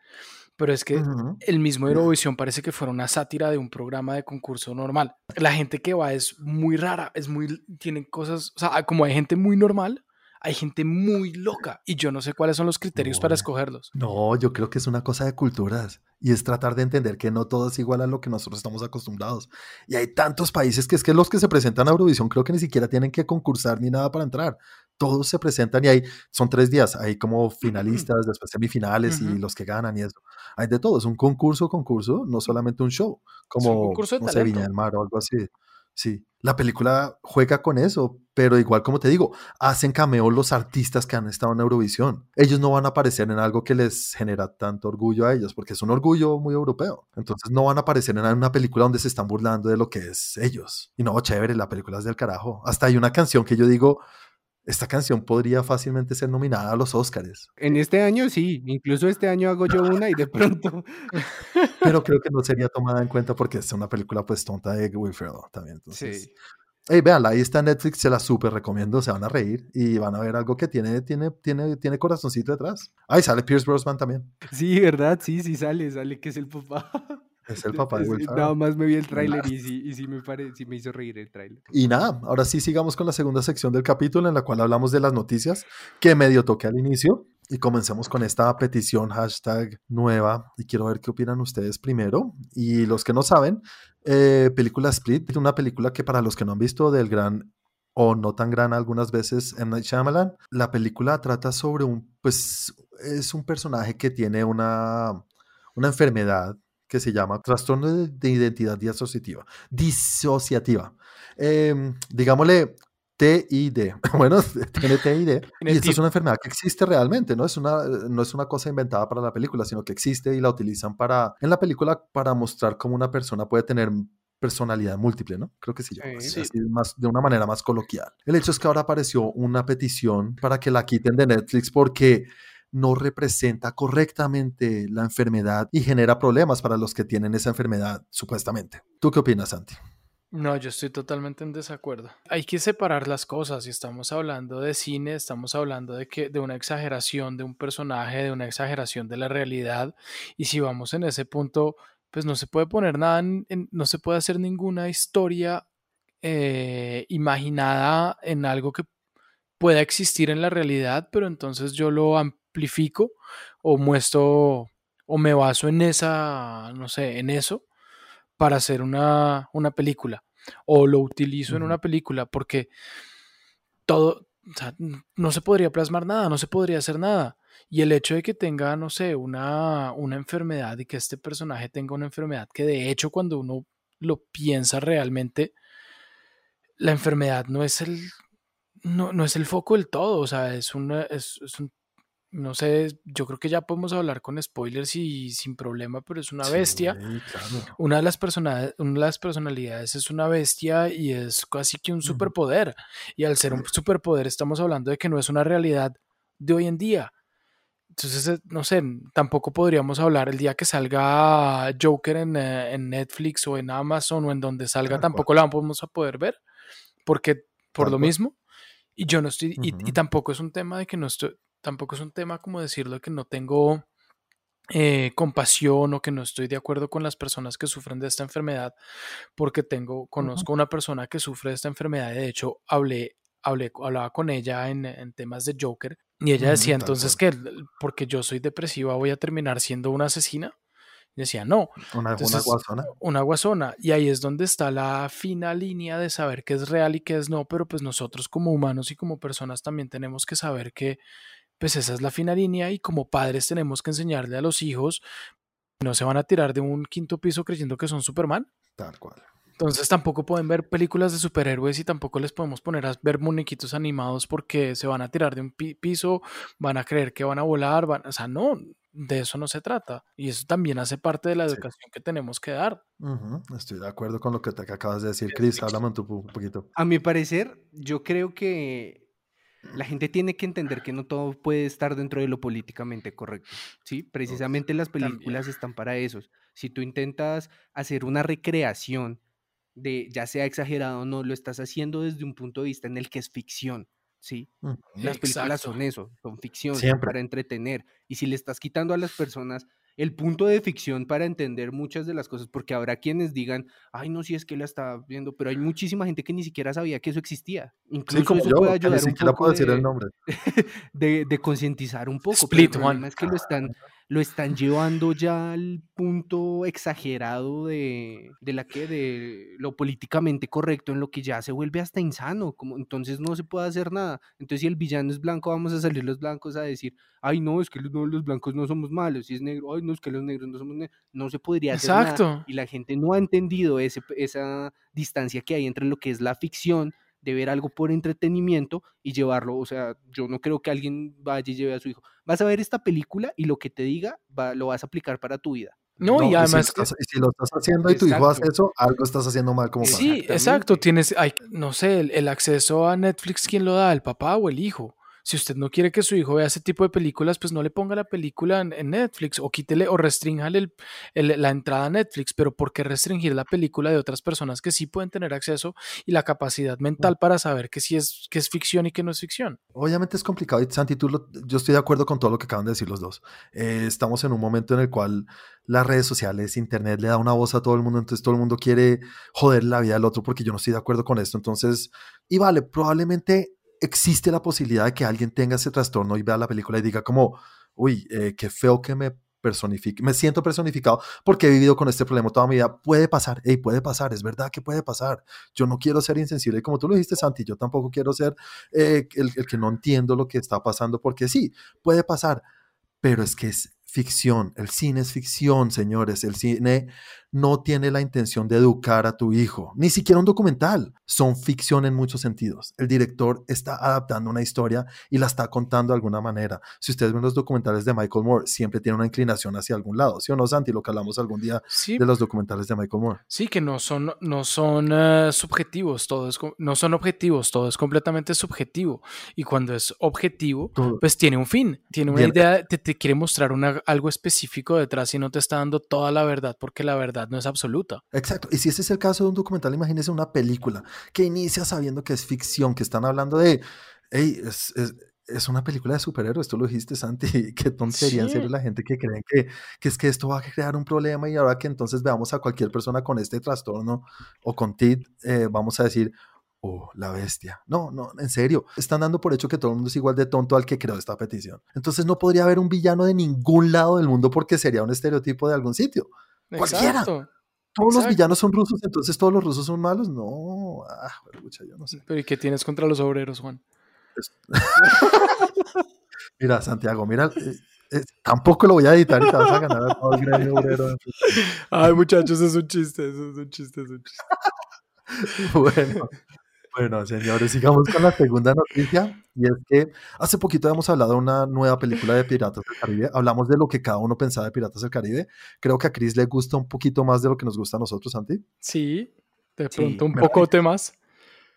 pero es que el mismo Eurovisión parece que fuera una sátira de un programa de concurso normal. La gente que va es muy rara, es muy, tienen cosas, o sea, como hay gente muy normal, hay gente muy loca y yo no sé cuáles son los criterios para escogerlos. No, yo creo que es una cosa de culturas y es tratar de entender que no todo es igual a lo que nosotros estamos acostumbrados. Y hay tantos países que es que los que se presentan a Eurovisión creo que ni siquiera tienen que concursar ni nada para entrar. Todos se presentan y hay, son tres días, hay como finalistas, después semifinales y los que ganan y eso. Hay de todo, es un concurso, concurso, no solamente un show, como, concurso de no sé, Viña del Mar o algo así. Sí, la película juega con eso, pero igual como te digo, hacen cameo los artistas que han estado en Eurovisión. Ellos no van a aparecer en algo que les genera tanto orgullo a ellos, porque es un orgullo muy europeo. Entonces no van a aparecer en una película donde se están burlando de lo que es ellos. Y no, chévere, la película es del carajo. Hasta hay una canción que yo digo, esta canción podría fácilmente ser nominada a los Oscars, En este año sí, incluso este año hago yo una y de pronto. <laughs> pero creo que no sería tomada en cuenta porque es una película pues tonta de Will Ferrell también. Entonces, Sí. Hey, véanla, ahí está Netflix, se la súper recomiendo, se van a reír y van a ver algo que tiene, tiene, tiene, tiene corazoncito detrás. Ahí sale Pierce Brosnan también. Sí, ¿verdad? Sí, sí sale, sale que es el papá. Es el papá de Will Ferrell. Nada más me vi el tráiler y sí, y sí me, pare, sí me hizo reír el tráiler. Y nada, ahora sí sigamos con la segunda sección del capítulo en la cual hablamos de las noticias que medio toqué al inicio. Y comencemos con esta petición hashtag nueva. Y quiero ver qué opinan ustedes primero. Y los que no saben, eh, película Split, una película que para los que no han visto del gran o no tan gran algunas veces en Night Shyamalan, la película trata sobre un, pues es un personaje que tiene una, una enfermedad que se llama trastorno de, de identidad disociativa. Disociativa. Eh, digámosle TID. <laughs> Bueno, <laughs> tiene TID. Y esta es una enfermedad que existe realmente, ¿no? Es una, no es una cosa inventada para la película, sino que existe y la utilizan para, en la película para mostrar cómo una persona puede tener personalidad múltiple, ¿no? Creo que sí, Sí, así, más, de una manera más coloquial. El hecho es que ahora apareció una petición para que la quiten de Netflix porque no representa correctamente la enfermedad y genera problemas para los que tienen esa enfermedad, supuestamente. ¿Tú qué opinas, Santi? No, yo estoy totalmente en desacuerdo. Hay que separar las cosas. Si estamos hablando de cine, estamos hablando de que de una exageración de un personaje, de una exageración de la realidad. Y si vamos en ese punto, pues no se puede poner nada, en, no se puede hacer ninguna historia eh, imaginada en algo que pueda existir en la realidad, pero entonces yo lo amplifico o muestro o me baso en esa, no sé, en eso para hacer una, una película o lo utilizo uh -huh. en una película porque todo, o sea, no se podría plasmar nada, no se podría hacer nada. Y el hecho de que tenga, no sé, una, una enfermedad y que este personaje tenga una enfermedad que de hecho cuando uno lo piensa realmente, la enfermedad no es el, no, no es el foco del todo, o sea, es, una, es, es un no sé, yo creo que ya podemos hablar con spoilers y sin problema, pero es una bestia. Claro. Una, de las una de las personalidades es una bestia y es casi que un superpoder. Y al ser un superpoder estamos hablando de que no es una realidad de hoy en día. Entonces, eh, no sé, tampoco podríamos hablar el día que salga Joker en, eh, en Netflix o en Amazon o en donde salga, tampoco cual. la vamos a poder ver, porque por lo mismo. Y yo no estoy, uh -huh. y, y tampoco es un tema de que no estoy, tampoco es un tema como decirlo que no tengo eh, compasión o que no estoy de acuerdo con las personas que sufren de esta enfermedad, porque tengo, conozco uh -huh. una persona que sufre de esta enfermedad, de hecho hablé, hablé hablaba con ella en, en temas de Joker, y ella decía uh -huh, entonces que porque yo soy depresiva voy a terminar siendo una asesina. Y decía, no. Una, entonces, una guasona. Una guasona. Y ahí es donde está la fina línea de saber qué es real y qué es no, pero pues nosotros como humanos y como personas también tenemos que saber que pues esa es la fina línea y como padres tenemos que enseñarle a los hijos, no se van a tirar de un quinto piso creyendo que son Superman. Tal cual. Entonces tampoco pueden ver películas de superhéroes y tampoco les podemos poner a ver muñequitos animados porque se van a tirar de un pi piso, van a creer que van a volar, van, o sea, no, de eso no se trata. Y eso también hace parte de la educación sí. que tenemos que dar. Uh -huh. Estoy de acuerdo con lo que te acabas de decir, Chris. Háblame un poquito. A mi parecer, yo creo que la gente tiene que entender que no todo puede estar dentro de lo políticamente correcto, ¿sí? Precisamente las películas También. están para eso. Si tú intentas hacer una recreación de, ya sea exagerado o no, lo estás haciendo desde un punto de vista en el que es ficción, ¿sí? Las películas exacto. son eso, son ficción, Siempre. para entretener. Y si le estás quitando a las personas el punto de ficción para entender muchas de las cosas, porque habrá quienes digan, ay, no, si es que la está viendo, pero hay muchísima gente que ni siquiera sabía que eso existía. Incluso sí, como eso yo, puede ayudar un poco puedo de, decir el nombre. <laughs> de, de concientizar un poco. Split pero el problema es que lo están, lo están llevando ya al punto exagerado de, de la que de lo políticamente correcto en lo que ya se vuelve hasta insano como entonces no se puede hacer nada. Entonces si el villano es blanco vamos a salir los blancos a decir ay no es que los, no, los blancos no somos malos si es negro ay no es que los negros no somos negros no se podría hacer Exacto. nada y la gente no ha entendido ese, esa distancia que hay entre lo que es la ficción de ver algo por entretenimiento y llevarlo, o sea, yo no creo que alguien vaya y lleve a su hijo, vas a ver esta película y lo que te diga va, lo vas a aplicar para tu vida. No, no, y además. Si, que... si, lo estás haciendo y tu hijo hace eso, algo estás haciendo mal como Sí, exacto. Tienes, hay, no sé, el, el, acceso a Netflix, ¿quién lo da? ¿El papá o el hijo? Si usted no quiere que su hijo vea ese tipo de películas, pues no le ponga la película en, Netflix o quítele o restríngale la entrada a Netflix. Pero ¿por qué restringir la película de otras personas que sí pueden tener acceso y la capacidad mental para saber que sí es, que es ficción y que no es ficción? Obviamente es complicado. Y Santi, tú yo estoy de acuerdo con todo lo que acaban de decir los dos. Eh, estamos en un momento en el cual las redes sociales, internet le da una voz a todo el mundo, entonces todo el mundo quiere joder la vida del otro porque yo no estoy de acuerdo con esto. Entonces, y vale, probablemente existe la posibilidad de que alguien tenga ese trastorno y vea la película y diga como, uy, eh, qué feo que me personifique, me siento personificado porque he vivido con este problema toda mi vida. Puede pasar, hey, puede pasar, es verdad que puede pasar. Yo no quiero ser insensible, como tú lo dijiste, Santi, yo tampoco quiero ser eh, el, el que no entiendo lo que está pasando, porque sí, puede pasar, pero es que es ficción. El cine es ficción, señores. El cine no tiene la intención de educar a tu hijo, ni siquiera un documental. Son ficción en muchos sentidos. El director está adaptando una historia y la está contando de alguna manera. Si ustedes ven los documentales de Michael Moore, siempre tiene una inclinación hacia algún lado, ¿sí o no, Santi? Lo que hablamos algún día de los documentales de Michael Moore. Sí, que no son, no son eh, subjetivos, todo es, no son objetivos, todo es completamente subjetivo. Y cuando es objetivo, pues tiene un fin, tiene una idea, te, te quiere mostrar una, algo específico detrás y no te está dando toda la verdad, porque la verdad no es absoluta. Exacto. Y si ese es el caso de un documental, imagínese una película que inicia sabiendo que es ficción, que están hablando de, hey, es, es, una película de superhéroes, tú lo dijiste, Santi, <laughs> qué tontería en serio la gente que creen que, que, es que esto va a crear un problema y ahora que entonces veamos a cualquier persona con este trastorno o con TID, eh, vamos a decir, oh, la bestia. No, no, en serio. Están dando por hecho que todo el mundo es igual de tonto al que creó esta petición. Entonces no podría haber un villano de ningún lado del mundo porque sería un estereotipo de algún sitio. Cualquiera. Todos los villanos son rusos, entonces todos los rusos son malos. No, ah, yo no sé. Pero ¿y qué tienes contra los obreros, Juan? <laughs> mira, Santiago, mira, eh, eh, tampoco lo voy a editar y te vas a ganar a todo el gremio <laughs> obrero. Ay, muchachos, es un chiste, es un chiste, es un chiste. <laughs> bueno, bueno, señores, sigamos con la segunda noticia. Y es que hace poquito hemos hablado de una nueva película de Piratas del Caribe. Hablamos de lo que cada uno pensaba de Piratas del Caribe. Creo que a Chris le gusta un poquito más de lo que nos gusta a nosotros, Santi. Sí, de pronto un poco de más.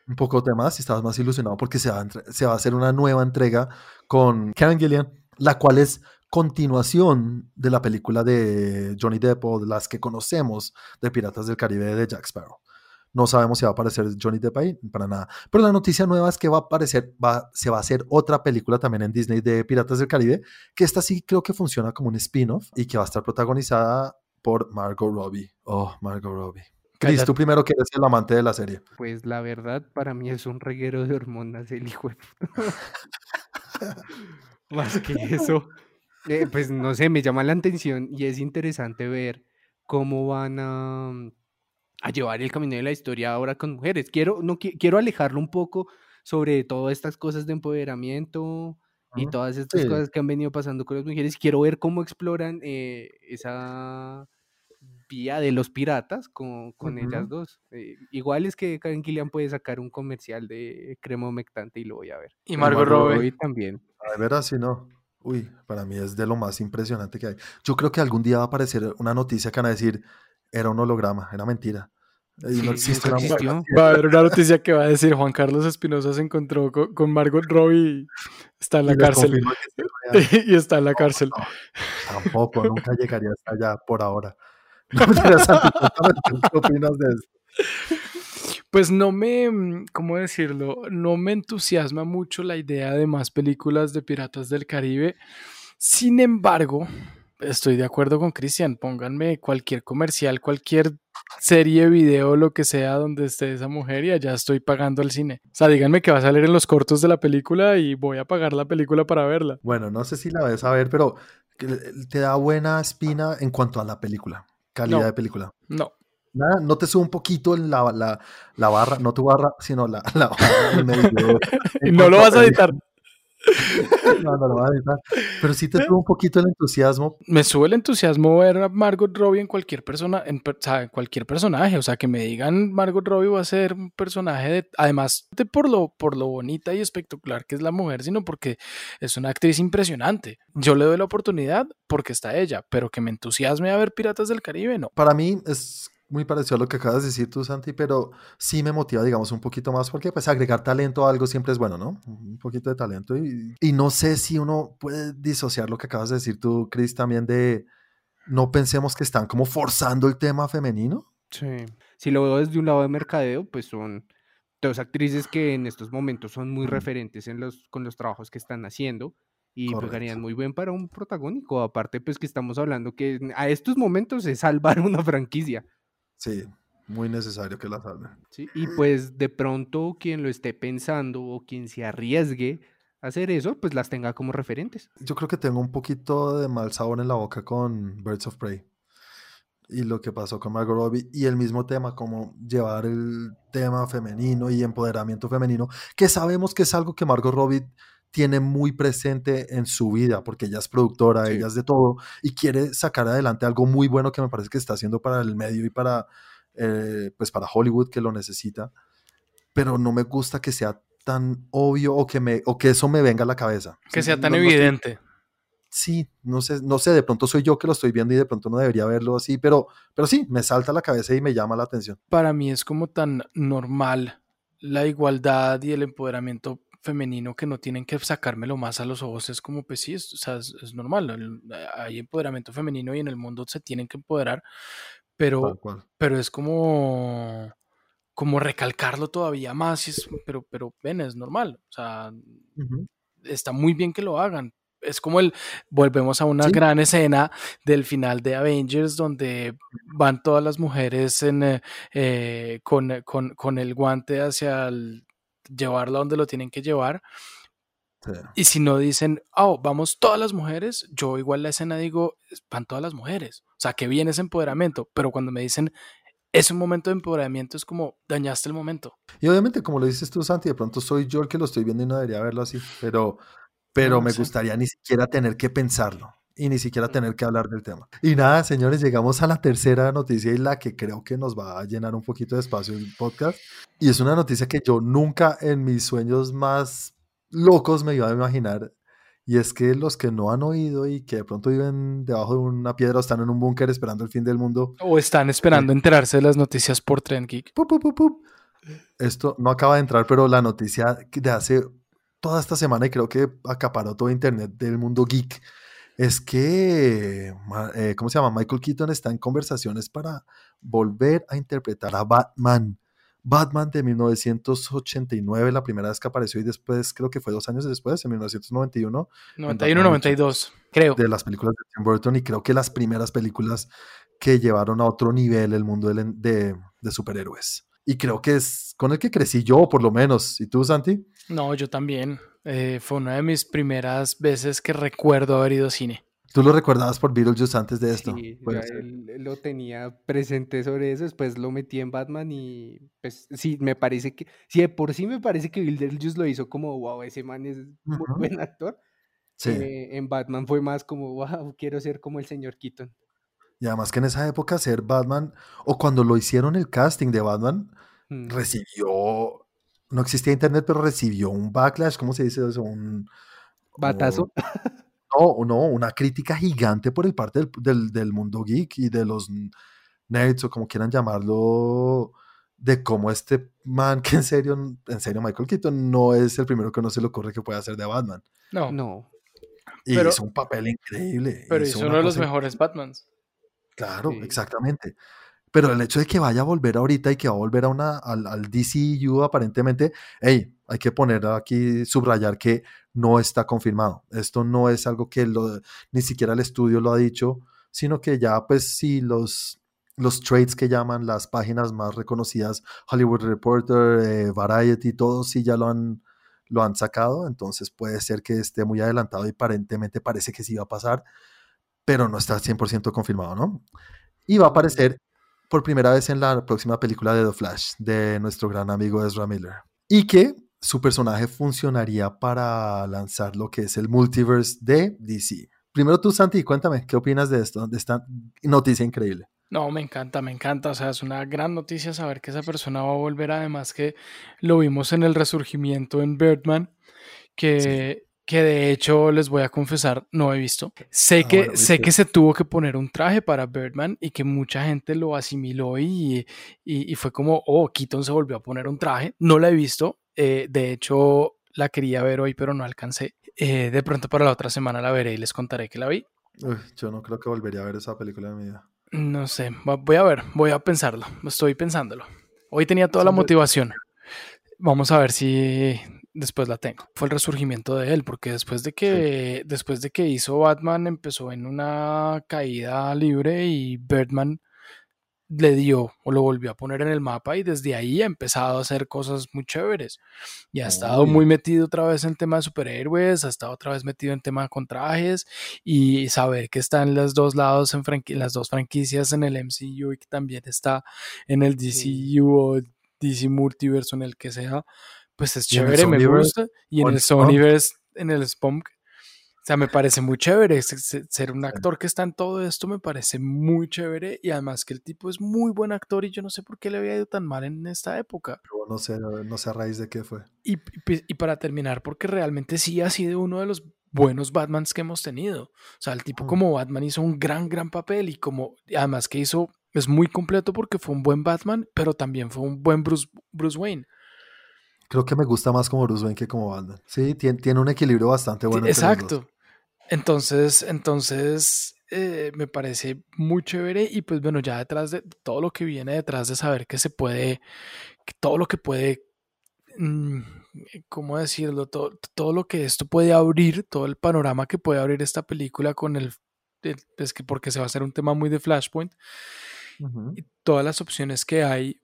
Un poco de más y estabas más ilusionado porque se va, a se va a hacer una nueva entrega con Karen Gillian, la cual es continuación de la película de Johnny Depp o de las que conocemos de Piratas del Caribe de Jack Sparrow. No sabemos si va a aparecer Johnny Depp ahí, para nada. Pero la noticia nueva es que va a aparecer, va, se va a hacer otra película también en Disney de Piratas del Caribe, que esta sí creo que funciona como un spin-off y que va a estar protagonizada por Margot Robbie. Oh, Margot Robbie. Chris, tú primero que eres el amante de la serie. Pues la verdad, para mí es un reguero de hormonas el hijo. <laughs> Más que eso. Eh, pues no sé, me llama la atención y es interesante ver cómo van a a llevar el camino de la historia ahora con mujeres. Quiero, no, quiero alejarlo un poco sobre todas estas cosas de empoderamiento y todas estas cosas que han venido pasando con las mujeres. Quiero ver cómo exploran eh, esa vía de los piratas con, con ellas dos. Eh, igual es que Karen Killian puede sacar un comercial de crema humectante y lo voy a ver. Y Margot, Robbie también. A ver, así no. Uy, para mí es de lo más impresionante que hay. Yo creo que algún día va a aparecer una noticia que van a decir, era un holograma, era mentira. no existe Va a haber una noticia que va a decir Juan Carlos Espinosa se encontró con, Margot Robbie y está en la cárcel. <laughs> y está en la cárcel. tampoco, nunca <laughs> llegaría hasta allá por ahora. <laughs> No ¿Qué opinas de eso? Pues no me, ¿cómo decirlo? No me entusiasma mucho la idea de más películas de Piratas del Caribe. Sin embargo, estoy de acuerdo con Cristian. Pónganme cualquier comercial, cualquier serie, video, lo que sea donde esté esa mujer y allá estoy pagando el cine. O sea, díganme que va a salir en los cortos de la película y voy a pagar la película para verla. Bueno, no sé si la ves a ver, pero te da buena espina en cuanto a la película, calidad de película. No. Nada, no te sube un poquito en la, la, la barra, no tu barra, sino la, <laughs> la barra medio. <laughs> no lo vas a editar. No, no lo va a editar. Pero sí te sube un poquito el entusiasmo. Me sube el entusiasmo ver a Margot Robbie en cualquier persona, en, cualquier personaje. O sea, que me digan Margot Robbie va a ser un personaje de, además de por lo, por lo bonita y espectacular que es la mujer, sino porque es una actriz impresionante. Yo le doy la oportunidad porque está ella, pero que me entusiasme a ver Piratas del Caribe, no. Para mí es muy parecido a lo que acabas de decir tú, Santi, pero sí me motiva, digamos, un poquito más porque pues agregar talento a algo siempre es bueno, ¿no? Un poquito de talento y, y no sé si uno puede disociar lo que acabas de decir tú, Chris, también de no pensemos que están como forzando el tema femenino. Sí. Si lo veo desde un lado de mercadeo, pues son dos actrices que en estos momentos son muy referentes en los, con los trabajos que están haciendo y pegarían muy bien para un protagónico. Aparte, pues que estamos hablando que a estos momentos es salvar <laughs> una franquicia. Sí, muy necesario que la salven. Sí, y pues de pronto quien lo esté pensando o quien se arriesgue a hacer eso, pues las tenga como referentes. Yo creo que tengo un poquito de mal sabor en la boca con Birds of Prey y lo que pasó con Margot Robbie y el mismo tema, como llevar el tema femenino y empoderamiento femenino, que sabemos que es algo que Margot Robbie tiene muy presente en su vida, porque ella es productora, ella es de todo, y quiere sacar adelante algo muy bueno que me parece que está haciendo para el medio y para, eh, pues para Hollywood que lo necesita, pero no me gusta que sea tan obvio o que, me, o que eso me venga a la cabeza. Que sea tan evidente sí, no sé, no sé, de pronto soy yo que lo estoy viendo y de pronto no debería verlo así, pero, pero sí, me salta la cabeza y me llama la atención. Para mí es como tan normal la igualdad y el empoderamiento femenino que no tienen que sacármelo más a los ojos. Es como, pues sí, es, es, normal. Hay empoderamiento femenino y en el mundo se tienen que empoderar, pero, pero es como como recalcarlo todavía más, pero, pero ven, es normal, o sea, está muy bien que lo hagan, es como el, volvemos a una gran escena del final de Avengers donde van todas las mujeres en, eh, eh, con, con, con, el guante hacia el, llevarla donde lo tienen que llevar. Y si no dicen, oh, vamos todas las mujeres, yo igual la escena digo, van todas las mujeres. O sea, que bien ese empoderamiento, pero cuando me dicen, es un momento de empoderamiento, es como dañaste el momento. Y obviamente, como lo dices tú, Santi, de pronto soy yo el que lo estoy viendo y no debería verlo así, pero pero me gustaría ni siquiera tener que pensarlo y ni siquiera tener que hablar del tema. Y nada, señores, llegamos a la tercera noticia y la que creo que nos va a llenar un poquito de espacio el podcast. Y es una noticia que yo nunca en mis sueños más locos me iba a imaginar. Y es que los que no han oído y que de pronto viven debajo de una piedra o están en un búnker esperando el fin del mundo. O están esperando enterarse de las noticias por Trend Geek. Esto no acaba de entrar, pero la noticia de hace toda esta semana y creo que acaparó todo Internet del mundo geek, es que, eh, ¿cómo se llama? Michael Keaton está en conversaciones para volver a interpretar a Batman. Batman de 1989, la primera vez que apareció y después, creo que fue dos años después, en 1991. 91-92, creo. De las películas de Tim Burton y creo que las primeras películas que llevaron a otro nivel el mundo de, de superhéroes. Y creo que es con el que crecí yo, por lo menos. ¿Y tú, Santi? No, yo también. Eh, fue una de mis primeras veces que recuerdo haber ido a cine. ¿Tú lo recordabas por Beetlejuice antes de esto? Sí, lo tenía presente sobre eso, después lo metí en Batman y pues sí, me parece que, sí, por sí me parece que Beetlejuice lo hizo como, wow, ese man es muy buen actor. Sí. Eh, en Batman fue más como, wow, quiero ser como el señor Keaton. Y además que en esa época ser Batman, o cuando lo hicieron el casting de Batman, mm. recibió no existía internet, pero recibió un backlash, ¿cómo se dice eso? Un batazo. no, no, una crítica gigante por el parte del, mundo geek y de los nerds o como quieran llamarlo, de cómo este man, que en serio, en serio, Michael Keaton no es el primero que no se le ocurre que puede hacer de Batman. No. No. Y hizo un papel increíble. Pero hizo, uno de los mejores Batmans. Claro, exactamente. Pero el hecho de que vaya a volver ahorita y que va a volver a una, al, al DCU aparentemente, hey, hay que poner aquí, subrayar que no está confirmado. Esto no es algo que lo, ni siquiera el estudio lo ha dicho, sino que ya pues sí los, los trades que llaman las páginas más reconocidas, Hollywood Reporter, eh, Variety, todos sí ya lo han, lo han sacado, entonces puede ser que esté muy adelantado y aparentemente parece que sí va a pasar, pero no está 100% confirmado, ¿no? Y va a aparecer por primera vez en la próxima película de The Flash de nuestro gran amigo Ezra Miller. Y que su personaje funcionaría para lanzar lo que es el multiverse de DC. Primero tú, Santi, cuéntame, ¿qué opinas de esto, de esta noticia increíble? No, me encanta, me encanta. O sea, es una gran noticia saber que esa persona va a volver. Además que lo vimos en el resurgimiento en Birdman, que, que de hecho les voy a confesar, no he visto. Sé Ah, que, bueno, sé que se tuvo que poner un traje para Birdman y que mucha gente lo asimiló y, y- y fue como, oh, Keaton se volvió a poner un traje. No la he visto. eh, de hecho, la quería ver hoy, pero no alcancé. Eh, de pronto para la otra semana la veré y les contaré que la vi. Uy, yo no creo que volvería a ver esa película en mi vida. No sé, voy a ver, voy a pensarlo. Estoy pensándolo. Hoy tenía toda la motivación. Vamos a ver si después la tengo. Fue el resurgimiento de él, porque después de que, después de que hizo Batman, empezó en una caída libre y Birdman le dio o lo volvió a poner en el mapa y desde ahí ha empezado a hacer cosas muy chéveres. Y ha estado Uy. muy metido otra vez en tema de superhéroes, ha estado otra vez metido en tema con trajes y saber que está en los dos lados, en, las dos franquicias en el MCU y que también está en el Sí. DCU o DC Multiverso, en el que sea, pues es chévere, me gusta. Y en el. Sonyverse, en el Spunk, o sea, me parece muy chévere. se- se- Ser un actor que está en todo esto me parece muy chévere. Y además que el tipo es muy buen actor y yo no sé por qué le había ido tan mal en esta época. Pero no sé, no sé a raíz de qué fue. Y, y- y para terminar, porque realmente sí ha sido uno de los buenos Batmans que hemos tenido. O sea, el tipo Mm. como Batman hizo un gran, gran papel y como además que hizo, es muy completo porque fue un buen Batman, pero también fue un buen Bruce, Bruce Wayne. Creo que me gusta más como Bruce Wayne que como Batman. Sí, tiene, tiene un equilibrio bastante bueno. entre. Exacto. Entonces, entonces eh, me parece muy chévere y pues bueno, ya detrás de todo lo que viene detrás de saber que se puede, que todo lo que puede, mm, ¿cómo decirlo? Todo, todo lo que esto puede abrir, todo el panorama que puede abrir esta película con el, es que porque se va a hacer un tema muy de Flashpoint y todas las opciones que hay,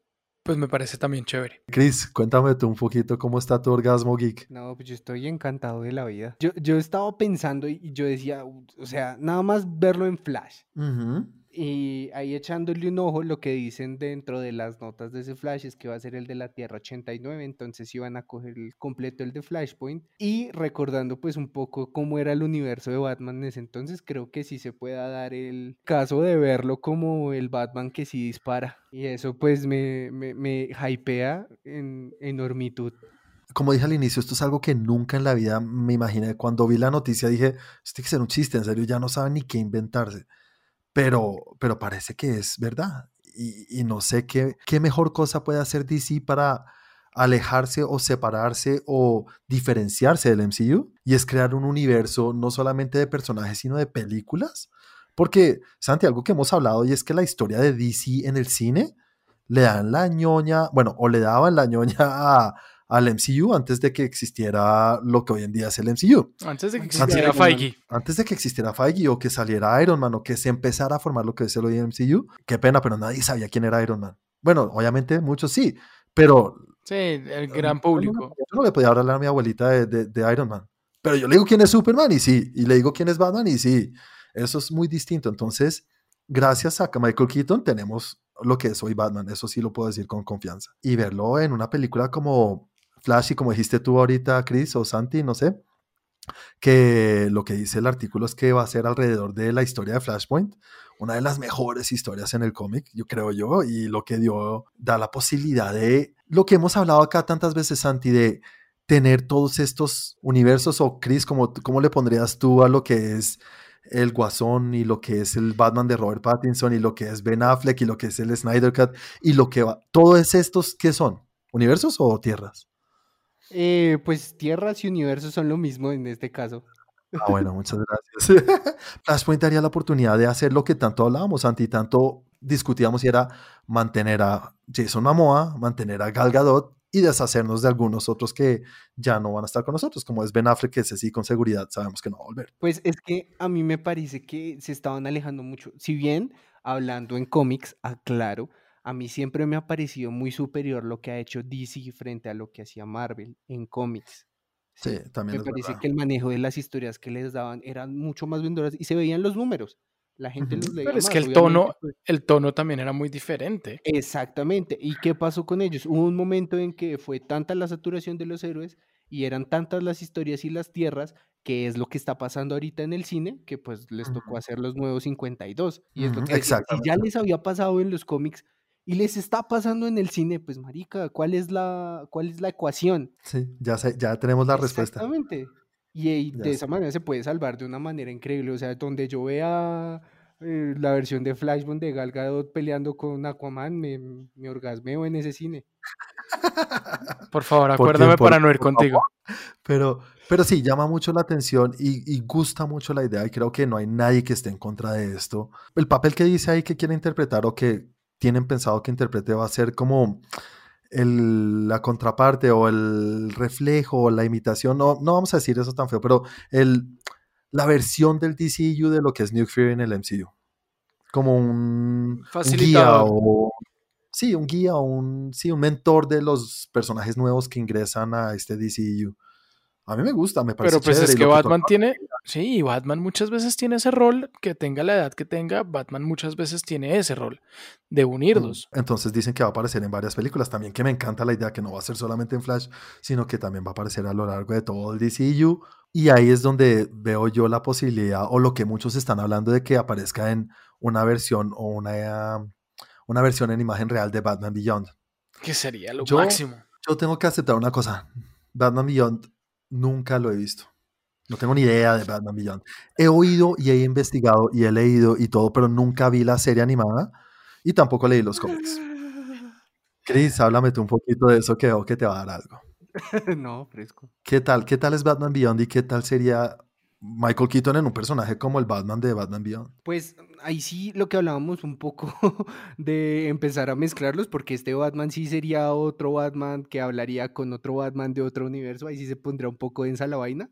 pues me parece también chévere. Chris, cuéntame tú un poquito cómo está tu orgasmo geek. No, pues yo estoy encantado de la vida. Yo, yo estaba pensando y yo decía, "U- o sea, nada más verlo en Flash. Ujú. Y ahí echándole un ojo, lo que dicen dentro de las notas de ese Flash es que va a ser el de la Tierra 89, entonces iban a coger el completo el de Flashpoint. Y recordando pues un poco cómo era el universo de Batman en ese entonces, creo que sí se pueda dar el caso de verlo como el Batman que sí dispara. Y eso pues me, me, me hypea en enormitud. Como dije al inicio, esto es algo que nunca en la vida me imaginé. Cuando vi la noticia dije, esto tiene que ser un chiste, en serio, ya no saben ni qué inventarse. Pero, pero parece que es verdad. Y, no sé qué, qué mejor cosa puede hacer DC para alejarse o separarse o diferenciarse del MCU. Y es crear un universo no solamente de personajes, sino de películas. Porque, Santi, algo que hemos hablado y es que la historia de DC en el cine le dan la ñoña, bueno, o le daban la ñoña <laughs> a, al MCU antes de que existiera lo que hoy en día es el MCU. Antes de que Antes existiera Man. Feige. Antes de que existiera Feige o que saliera Iron Man o que se empezara a formar lo que es el hoy en MCU, qué pena, pero nadie sabía quién era Iron Man. Bueno, obviamente muchos sí, pero Sí, el gran yo no- público. Yo no le podía hablar a mi abuelita de, de- de Iron Man. Pero yo le digo quién es Superman y sí. Y le digo quién es Batman y sí. Eso es muy distinto. Entonces, gracias a Michael Keaton tenemos lo que es hoy Batman. Eso sí lo puedo decir con confianza. Y verlo en una película como Flash y como dijiste tú ahorita, Chris o Santi, no sé, que lo que dice el artículo es que va a ser alrededor de la historia de Flashpoint, una de las mejores historias en el cómic, yo creo yo, y lo que dio, da la posibilidad de lo que hemos hablado acá tantas veces, Santi, de tener todos estos universos, o Chris, ¿cómo, cómo le pondrías tú a lo que es el Guasón y lo que es el Batman de Robert Pattinson y lo que es Ben Affleck y lo que es el Snyder Cut y lo que va, todos estos, ¿qué son? ¿Universos o tierras? Eh, pues tierras y universos son lo mismo en este caso. Ah, bueno, <laughs> muchas gracias. <laughs> Flashpoint daría la oportunidad de hacer lo que tanto hablábamos, Santi, tanto discutíamos y era mantener a Jason Momoa, mantener a Gal Gadot y deshacernos de algunos otros que ya no van a estar con nosotros, como es Ben Affleck, que ese sí con seguridad sabemos que no va a volver. Pues es que a mí me parece que se estaban alejando mucho. Si bien hablando en cómics, aclaro, a mí siempre me ha parecido muy superior lo que ha hecho DC frente a lo que hacía Marvel en cómics. Sí, también Me es parece verdad. que el manejo de las historias que les daban eran mucho más vendedoras y se veían los números. La gente los leía Pero es más, que el tono, pues. el tono también era muy diferente. Exactamente. ¿Y qué pasó con ellos? Hubo un momento en que fue tanta la saturación de los héroes y eran tantas las historias y las tierras, que es lo que está pasando ahorita en el cine, que pues les tocó hacer los nuevos 52. Y es lo que si ya les había pasado en los cómics y les está pasando en el cine, pues marica, ¿cuál es la, cuál es la ecuación? Sí, ya, sé- ya tenemos la respuesta. Exactamente. Y, de sé. esa manera se puede salvar de una manera increíble. O sea, donde yo vea eh, la versión de Flashpoint de Gal Gadot peleando con Aquaman, me, me orgasmeo en ese cine. <laughs> Por favor, ¿Por acuérdame para no ir contigo. Pero, pero sí, llama mucho la atención y, y gusta mucho la idea y creo que no hay nadie que esté en contra de esto. El papel que dice ahí que quiere interpretar o que tienen pensado que interprete va a ser como el- la contraparte o el reflejo o la imitación, no, no vamos a decir eso tan feo, pero el, la versión del DCU de lo que es Nuke Fury en el MCU. Como un, un guía o... Sí, un guía un, sí, un mentor de los personajes nuevos que ingresan a este DCU. A mí me gusta, me parece Pero pues chévere es que Batman tiene, sí, Batman muchas veces tiene ese rol, que tenga la edad que tenga, Batman muchas veces tiene ese rol de unirlos. Entonces dicen que va a aparecer en varias películas. También que me encanta la idea que no va a ser solamente en Flash, sino que también va a aparecer a lo largo de todo el DCU. Y ahí es donde veo yo la posibilidad, o lo que muchos están hablando de que aparezca en una versión o una, una versión en imagen real de Batman Beyond. Que sería lo Yo- máximo. Yo tengo que aceptar una cosa. Batman Beyond nunca lo he visto. No tengo ni idea de Batman Beyond. He oído y he investigado y he leído y todo, pero nunca vi la serie animada y tampoco leí los cómics. Chris, háblame tú un poquito de eso que veo que te va a dar algo. <laughs> no, fresco. ¿Qué tal? ¿Qué tal es Batman Beyond y qué tal sería Michael Keaton en un personaje como el Batman de Batman Beyond? Pues ahí sí lo que hablábamos un poco <laughs> de empezar a mezclarlos, porque este Batman sí sería otro Batman que hablaría con otro Batman de otro universo, ahí sí se pondría un poco densa la vaina,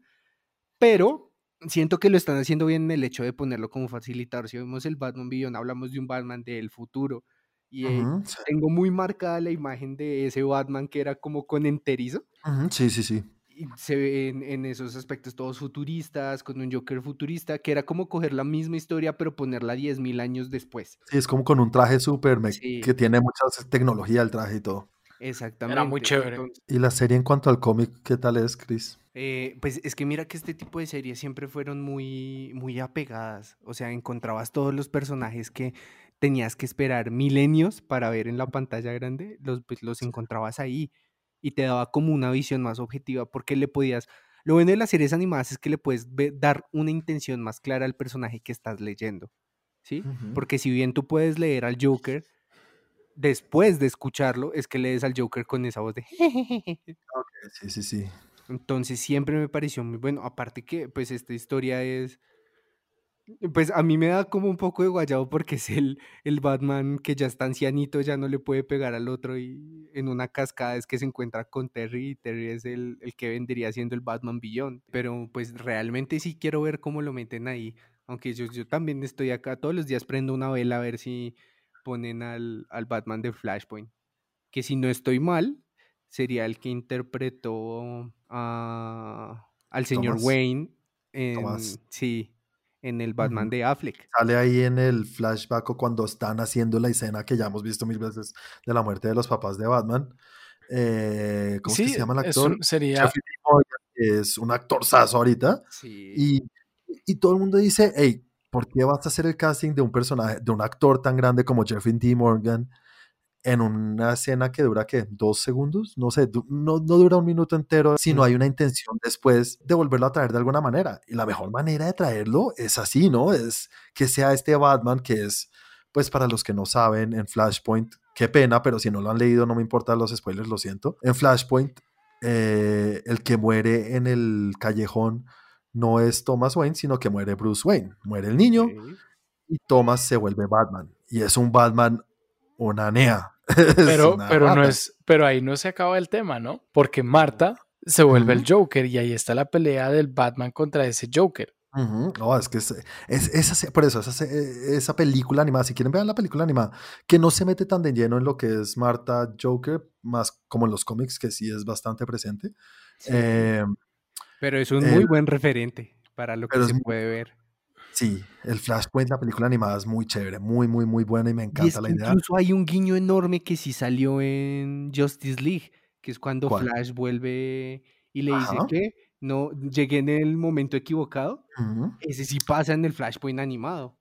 pero siento que lo están haciendo bien en el hecho de ponerlo como facilitador. Si vemos el Batman Beyond, hablamos de un Batman del futuro, y eh, tengo muy marcada la imagen de ese Batman que era como con enterizo. Sí, sí, sí. y se ve en, en esos aspectos todos futuristas, con un Joker futurista, que era como coger la misma historia pero ponerla 10.000 años después. Sí, es como con un traje súper Sí. que tiene mucha tecnología el traje y todo. Exactamente. chévere. Entonces, ¿Y la serie en cuanto al cómic, qué tal es, Chris? eh, pues es que mira que este tipo de series siempre fueron muy, muy apegadas. O sea, encontrabas todos los personajes que tenías que esperar milenios para ver en la pantalla grande, los, pues los encontrabas ahí y te daba como una visión más objetiva porque le podías... Lo bueno de las series animadas es que le puedes dar una intención más clara al personaje que estás leyendo. ¿Sí? Porque si bien tú puedes leer al Joker, después de escucharlo, es que lees al Joker con esa voz de... <laughs> Sí, sí, sí. Entonces siempre me pareció muy bueno. Aparte que, pues, esta historia es. Pues a mí me da como un poco de guayabo porque es el, el Batman que ya está ancianito, ya no le puede pegar al otro y en una cascada es que se encuentra con Terry y Terry es el, el que vendría siendo el Batman Beyond. Pero pues realmente sí quiero ver cómo lo meten ahí. Aunque yo, yo también estoy acá todos los días prendo una vela a ver si ponen al, al Batman de Flashpoint. Que si no estoy mal, sería el que interpretó a- al señor Thomas. Wayne en, sí, en el Batman de Affleck. Sale ahí en el flashback o cuando están haciendo la escena que ya hemos visto mil veces de la muerte de los papás de Batman. Eh, ¿Cómo es que se llama el es actor? un- sería es un actorzazo ahorita. Sí. Y, y todo el mundo dice, hey, ¿por qué vas a hacer el casting de un personaje, de un actor tan grande como Jeffrey D. Morgan en una escena que dura, ¿qué? ¿Dos segundos? No sé, no, no dura un minuto entero, si no hay una intención después de volverlo a traer de alguna manera. Y la mejor manera de traerlo es así, ¿no? Es que sea este Batman que es, pues para los que no saben, en Flashpoint, qué pena, pero si no lo han leído, no me importan los spoilers, lo siento. En Flashpoint, eh, el que muere en el callejón no es Thomas Wayne, sino que muere Bruce Wayne. Muere el niño y Thomas se vuelve Batman. Y es un Batman, una nea. <laughs> Es pero, pero no es, pero ahí no se acaba el tema, ¿no? Porque Marta se vuelve el. Joker y ahí está la pelea del Batman contra ese Joker. No, es que es, es- por eso, esa, se- esa película animada, si quieren vean la película animada, que no se mete tan de lleno en lo que es Marta Joker, más como en los cómics, que sí es bastante presente. Sí. Eh, Pero es un muy buen referente para lo que se muy- puede ver. sí, el Flashpoint, la película animada es muy chévere, muy, muy, muy buena y me Y es encanta la idea. incluso hay un guiño enorme que sí salió en Justice League, que es cuando ¿Cuál? Flash vuelve y le dice que no llegué en el momento equivocado. Ese sí pasa en el Flashpoint animado.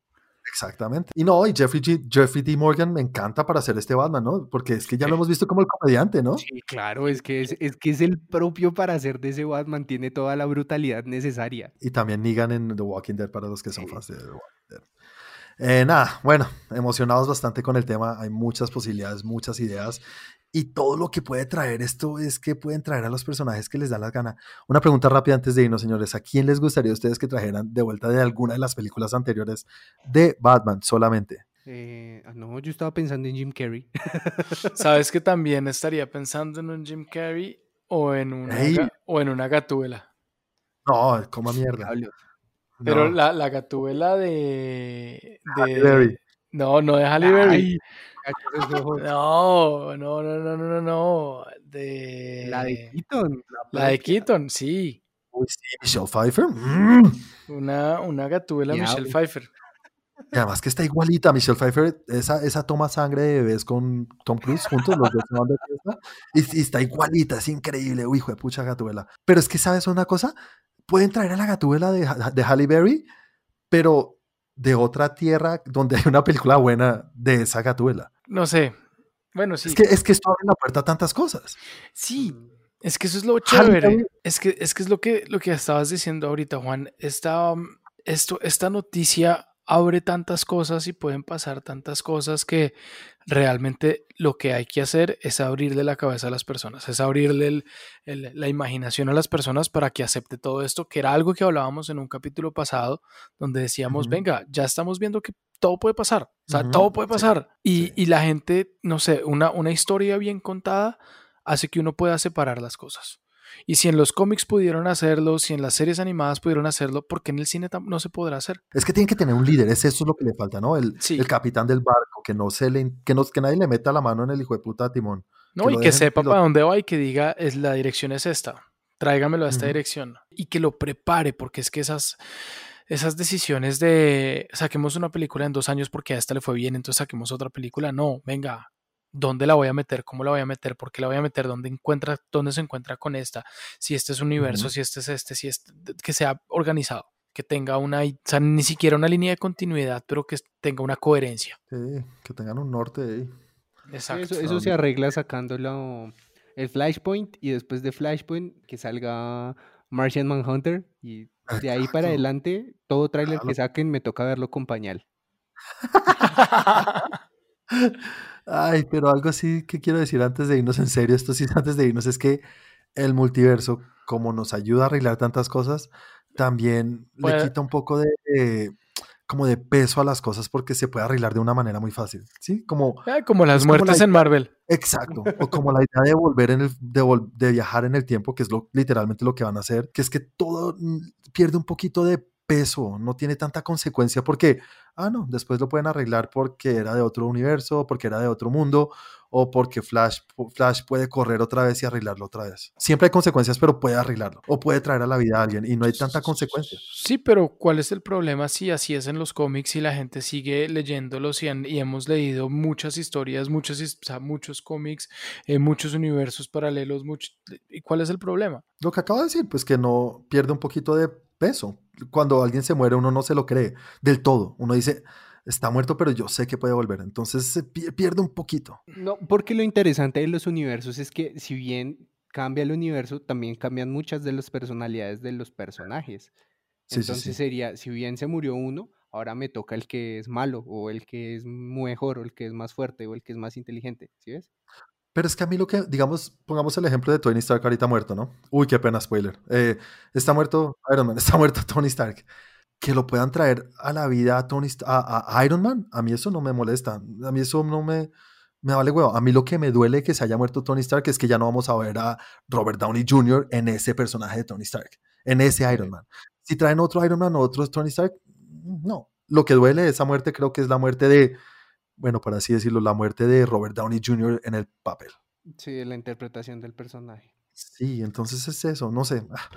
Exactamente. Y no, y Jeffrey, G- Jeffrey D. Morgan me encanta para hacer este Batman, ¿no? Porque es que ya lo hemos visto como el comediante, ¿no? Sí, claro, es que es, es que es el propio para hacer de ese Batman, tiene toda la brutalidad necesaria. Y también Negan en The Walking Dead para los que son Sí. fans de The Walking Dead. Eh, nada, bueno, emocionados bastante con el tema. Hay muchas posibilidades, muchas ideas. Y todo lo que puede traer esto es que pueden traer a los personajes que les da la gana. Una pregunta rápida antes de irnos, señores. ¿A quién les gustaría a ustedes que trajeran de vuelta de alguna de las películas anteriores de Batman solamente? Eh, ah, no, yo estaba pensando en Jim Carrey. <laughs> Sabes que también estaría pensando en un Jim Carrey o en una, Ey. o en una gatúbela. No, coma mierda. Pero No. la, la gatúbela de, Halle de- Berry. No, no de Halle Berry. No, no, no, no, no, no, no. De... La de Keaton. La de. Keaton, sí. Uy, sí, Michelle Pfeiffer. Mm. Una, una gatúbela Michelle. Pfeiffer. Y además que está igualita, Michelle Pfeiffer, esa, esa toma sangre de bebés con Tom Cruise juntos, los dos se van de fiesta, y, y está igualita, es increíble, uy, hijo de pucha Gatubela. Pero es que, ¿sabes una cosa? Pueden traer a la Gatubela de, de Halle Berry, pero de otra tierra donde hay una película buena de esa Gatubela. No sé. Bueno, sí. Es, que, es que esto abre la puerta a tantas cosas. Sí, Mm, es que eso es lo chévere. Es que, es que es lo que, lo que estabas diciendo ahorita, Juan. Esta, um, esto, esta noticia abre tantas cosas y pueden pasar tantas cosas que realmente lo que hay que hacer es abrirle la cabeza a las personas, es abrirle el- el- la imaginación a las personas para que acepte todo esto, que era algo que hablábamos en un capítulo pasado, donde decíamos, venga, ya estamos viendo que todo puede pasar, o sea, todo puede sí, pasar. y, sí. y la gente, no sé, una, una historia bien contada hace que uno pueda separar las cosas. Y si en los cómics pudieron hacerlo, si en las series animadas pudieron hacerlo, ¿por qué en el cine no se podrá hacer? Es que tienen que tener un líder, es eso lo que le falta, ¿no? El, Sí. el capitán del barco, que no se le, que, no, que nadie le meta la mano en el hijo de puta timón. ¿no? Que y que sepa para dónde va y que diga, es, la dirección es esta, tráigamelo a esta dirección. Y que lo prepare, porque es que esas, esas decisiones de saquemos una película en dos años porque a esta le fue bien, entonces saquemos otra película, no, venga. ¿Dónde la voy a meter? ¿Cómo la voy a meter? ¿Por qué la voy a meter? ¿Dónde encuentra, dónde se encuentra con esta? Si este es un universo, si este es este, si este, que sea organizado, que tenga una, o sea, ni siquiera una línea de continuidad, pero que tenga una coherencia. Sí, que tengan un norte ahí. Exacto. Eso, eso se arregla sacándolo el Flashpoint y después de Flashpoint que salga Martian Manhunter y de ahí para adelante todo trailer Claro. que saquen me toca verlo con pañal. <laughs> <laughs> Ay, pero algo así que quiero decir antes de irnos en serio, esto sí antes de irnos, es que el multiverso, como nos ayuda a arreglar tantas cosas, también le Puede- quita un poco de, de- como de peso a las cosas porque se puede arreglar de una manera muy fácil, ¿sí? Como, Ah, como las Es como la muertes en Marvel. exacto, o como la idea de volver en el, de, vol- de viajar en el tiempo, que es lo, literalmente lo que van a hacer, que es que todo mm, pierde un poquito de peso, no tiene tanta consecuencia porque, ah, no, después lo pueden arreglar porque era de otro universo, porque era de otro mundo, o porque Flash, Flash puede correr otra vez y arreglarlo otra vez. Siempre hay consecuencias, pero puede arreglarlo, o puede traer a la vida a alguien, y no hay tanta consecuencia. Sí, pero ¿cuál es el problema si así es en los cómics y la gente sigue leyéndolos y, han- y hemos leído muchas historias, o sea, muchos cómics, eh, muchos universos paralelos, mucho- ¿y cuál es el problema? Lo que acabo de decir, pues que no pierde un poquito de peso. Cuando alguien se muere, uno no se lo cree del todo. Uno dice, está muerto, pero yo sé que puede volver. Entonces se pi- pierde un poquito. No, porque lo interesante de los universos es que si bien cambia el universo, también cambian muchas de las personalidades de los personajes. Sí, sí, Entonces sí. sería, si bien se murió uno, ahora me toca el que es malo, o el que es mejor, o el que es más fuerte, o el que es más inteligente, ¿sí ves? Pero es que a mí lo que, digamos, pongamos el ejemplo de Tony Stark ahorita muerto, ¿no? Uy, qué pena, spoiler. Eh, está muerto Iron Man, <laughs> está muerto Tony Stark. Que lo puedan traer a la vida a, Tony, a, a Iron Man, a mí eso no me molesta. A mí eso no me, me vale huevo. A mí lo que me duele que se haya muerto Tony Stark es que ya no vamos a ver a Robert Downey Jr. en ese personaje de Tony Stark, en ese Iron Man. Si traen otro Iron Man o otro Tony Stark, no. Lo que duele de esa muerte creo que es la muerte de, bueno, por así decirlo, la muerte de Robert Downey Jr. en el papel. Sí, la interpretación del personaje. Sí, entonces es eso, no sé. Ah,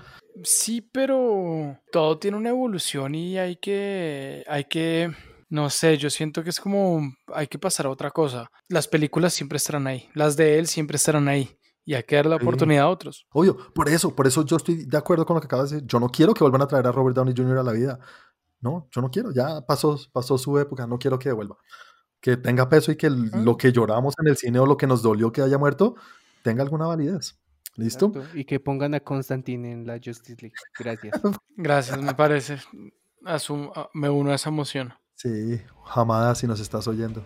Sí, pero todo tiene una evolución y hay que, hay que, no sé, yo siento que es como, hay que pasar a otra cosa. Las películas siempre estarán ahí, las de él siempre estarán ahí y hay que darle la Sí. oportunidad a otros. Obvio, por eso, por eso yo estoy de acuerdo con lo que acabas de decir. Yo no quiero que vuelvan a traer a Robert Downey Jr. a la vida. No, yo no quiero, ya pasó, pasó su época, no quiero que devuelva. Que tenga peso y que lo que lloramos en el cine o lo que nos dolió que haya muerto tenga alguna validez. ¿Listo? Y que pongan a Constantine en la Justice League. Gracias. <laughs> Gracias, me parece. me uno a esa emoción. Sí, Jamada, si nos estás oyendo.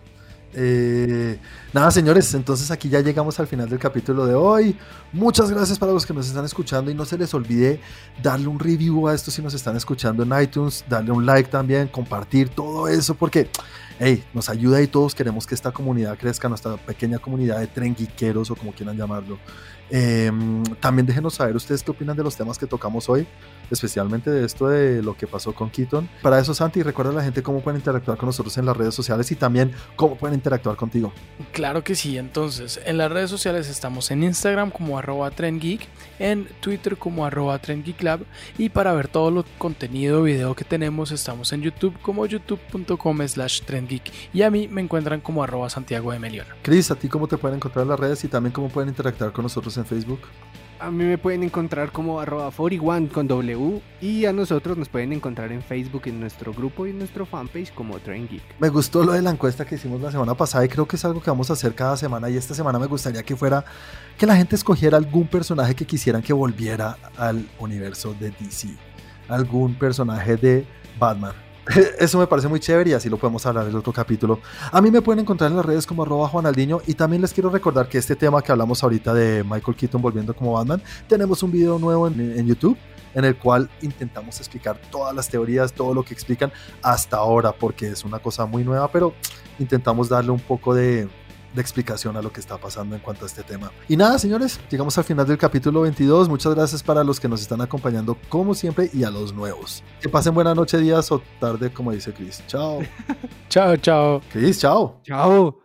Eh, nada, señores, entonces aquí ya llegamos al final del capítulo de hoy. Muchas gracias para los que nos están escuchando y no se les olvide darle un review a esto si nos están escuchando en iTunes, darle un like también, compartir todo eso porque hey, nos ayuda y todos queremos que esta comunidad crezca, nuestra pequeña comunidad de trenguiqueros o como quieran llamarlo. Em, también déjenos saber ustedes qué opinan de los temas que tocamos hoy, especialmente de esto de lo que pasó con Keaton. Para eso, Santi, recuerda a la gente cómo pueden interactuar con nosotros en las redes sociales y también cómo pueden interactuar contigo. Claro que sí, entonces en las redes sociales estamos en Instagram como arroba trendgeek, en Twitter como arroba trendgeeklab y para ver todo el contenido video que tenemos estamos en YouTube como youtube.com slash trendgeek y a mí me encuentran como arroba Santiago de Meliona. Cris, ¿a ti cómo te pueden encontrar en las redes y también cómo pueden interactuar con nosotros en Facebook? A mí me pueden encontrar como arroba 41 con W y a nosotros nos pueden encontrar en Facebook, en nuestro grupo y en nuestro fanpage como Train Geek. Me gustó lo de la encuesta que hicimos la semana pasada y creo que es algo que vamos a hacer cada semana y esta semana me gustaría que fuera que la gente escogiera algún personaje que quisieran que volviera al universo de DC. Algún personaje de Batman. <laughs> Eso me parece muy chévere y así lo podemos hablar en el otro capítulo. A mí me pueden encontrar en las redes como arroba Juanaldiño y también les quiero recordar que este tema que hablamos ahorita de Michael Keaton volviendo como Batman, tenemos un video nuevo en, YouTube en el cual intentamos explicar todas las teorías, todo lo que explican hasta ahora, porque es una cosa muy nueva, pero intentamos darle un poco de, de explicación a lo que está pasando en cuanto a este tema. Y nada, señores, llegamos al final del capítulo 22. Muchas gracias para los que nos están acompañando como siempre y a los nuevos. Que pasen buena noche, días o tarde, como dice Chris. Chao. <laughs> chao, chao. Chris, chao. Chao.